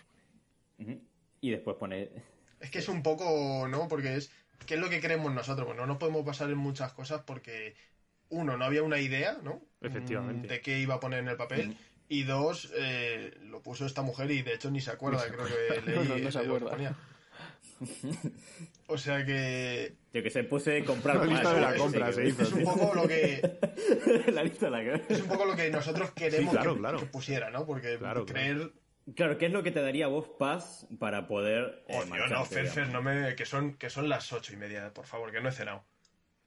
Y después pone, Es que es un poco, ¿no? Porque es, ¿qué es lo que creemos nosotros? Pues no nos podemos basar en muchas cosas porque, uno, no había una idea, ¿no? Efectivamente. Mm, De qué iba a poner en el papel. Y dos, eh, lo puso esta mujer y de hecho ni se acuerda, creo que leí No, [laughs] no, no se que acuerda. O sea que yo que sé, puse comprar La lista más, de la compra se hizo. es un poco lo que [laughs] la lista de la es un poco lo que nosotros queremos Sí, claro, que, claro. que pusiera, ¿no? Porque Claro, creer Claro, ¿qué es lo que te daría vos paz para poder eh, Oh, Dios, no, Fer, no me... Que son, que son las ocho y media, por favor, que no he cenado.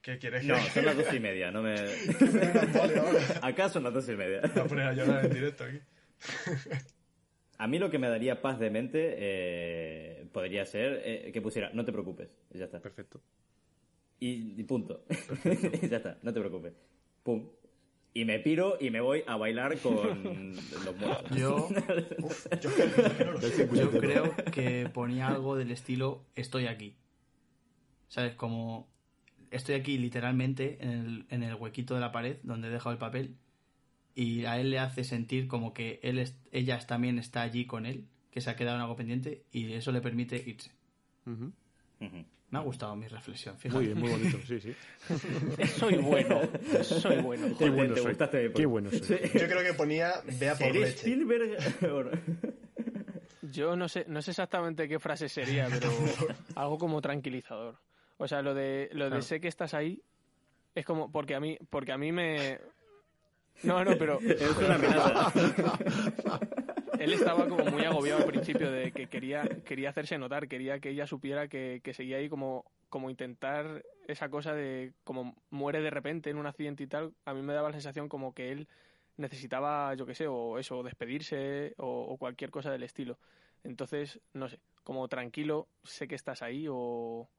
¿Qué quieres que No, son las dos y media, no me... [laughs] [laughs] Acá son las dos y media. Voy a poner a llorar en directo aquí. A mí lo que me daría paz de mente eh, podría ser eh, que pusiera, no te preocupes, y ya está. Perfecto. Y, y punto. [laughs] Y ya está, no te preocupes. Pum. Y me piro y me voy a bailar con [laughs] los muertos. Yo, [laughs] Yo, es que- yo que no lo sé. yo creo que ponía algo del estilo estoy aquí. ¿Sabes? Como estoy aquí literalmente en el, en el huequito de la pared donde he dejado el papel y a él le hace sentir como que él es- ella también está allí con él, que se ha quedado en algo pendiente y eso le permite irse. Me ha gustado mi reflexión, fíjate. Muy bien, muy bonito, sí, sí. [laughs] Soy bueno, soy bueno. Qué bueno te soy. gustaste Qué bueno soy. Yo creo que ponía vea por ¿Eres leche. Spielberg? Yo no sé, no sé exactamente qué frase sería, pero [laughs] algo como tranquilizador. O sea, lo de lo de Claro. sé que estás ahí es como porque a mí porque a mí me No, no, pero [laughs] es una amenaza. [laughs] él estaba como muy agobiado al principio de que quería quería hacerse notar, quería que ella supiera que, que seguía ahí como como intentar esa cosa de como muere de repente en un accidente y tal, a mí me daba la sensación como que él necesitaba, yo qué sé, o eso, despedirse o, o cualquier cosa del estilo. Entonces, no sé, como tranquilo, sé que estás ahí o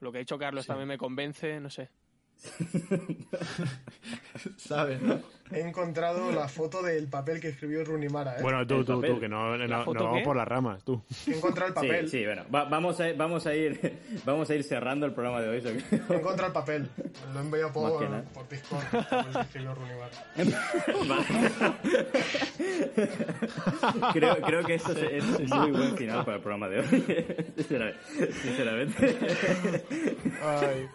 lo que ha dicho Carlos también me convence, no sé. [laughs] ¿Sabes? no? He encontrado la foto del papel que escribió Rooney Mara, ¿eh? Bueno, tú, tú, tú, que no, no, ¿La no vamos por las ramas, tú. He encontrado el Sí, papel. sí, bueno, va- vamos, a, vamos, a ir, [laughs] vamos a ir cerrando el programa de hoy. yo creo. He encontrado el papel. Lo he enviado por, por Discord. el papel que escribió Rooney Mara. [laughs] creo, creo que esto es, es muy buen final para el programa de hoy. [laughs] Sinceramente. sinceramente. Ay.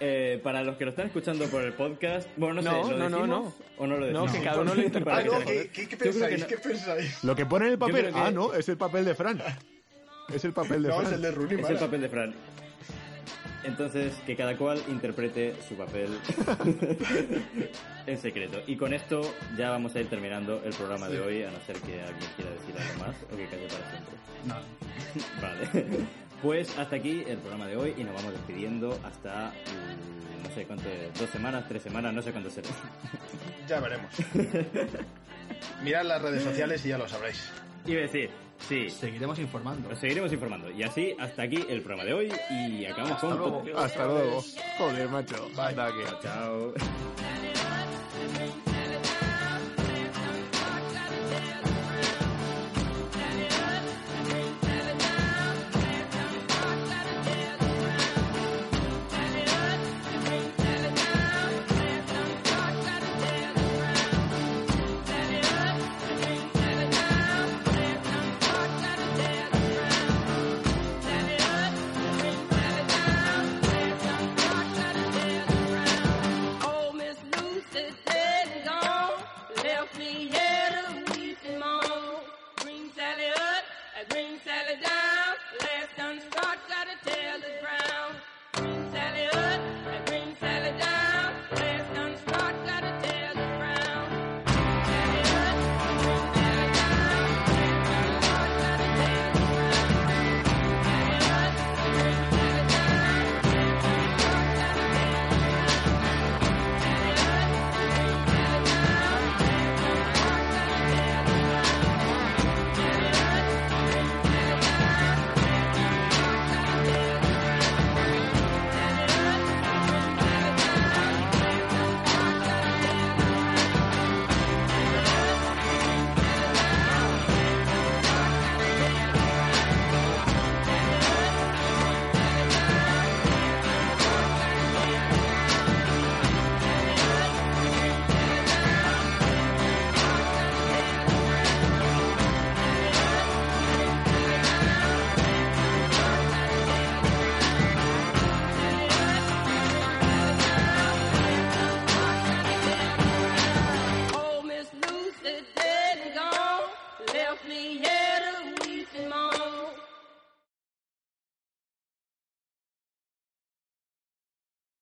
Eh, para los que lo están escuchando por el podcast, bueno, no, No, sé, ¿lo no, no, o no lo No, decimos? que cada uno lo Ah, no, se- ¿qué, qué, qué Yo creo que pensáis? no. ¿Qué pensáis? Lo que pone en el papel, que- ah, no, es el papel de Fran. Es el papel de No, Fran. es el de Rooney Es el papel de Fran. Entonces, que cada cual interprete su papel [laughs] en secreto. Y con esto ya vamos a ir terminando el programa de hoy, a no ser que alguien quiera decir algo más o que calle para siempre. No. [laughs] Vale. Pues hasta aquí el programa de hoy y nos vamos despidiendo hasta, mm, no sé cuánto, es, dos semanas, tres semanas, no sé cuánto será. [laughs] Ya veremos. Mirad las redes sociales y ya lo sabréis. Iba a decir, sí, Seguiremos informando. os seguiremos informando. Y así, hasta aquí el programa de hoy y acabamos con... luego. Hasta luego. Joder, macho. Anda que- Chao.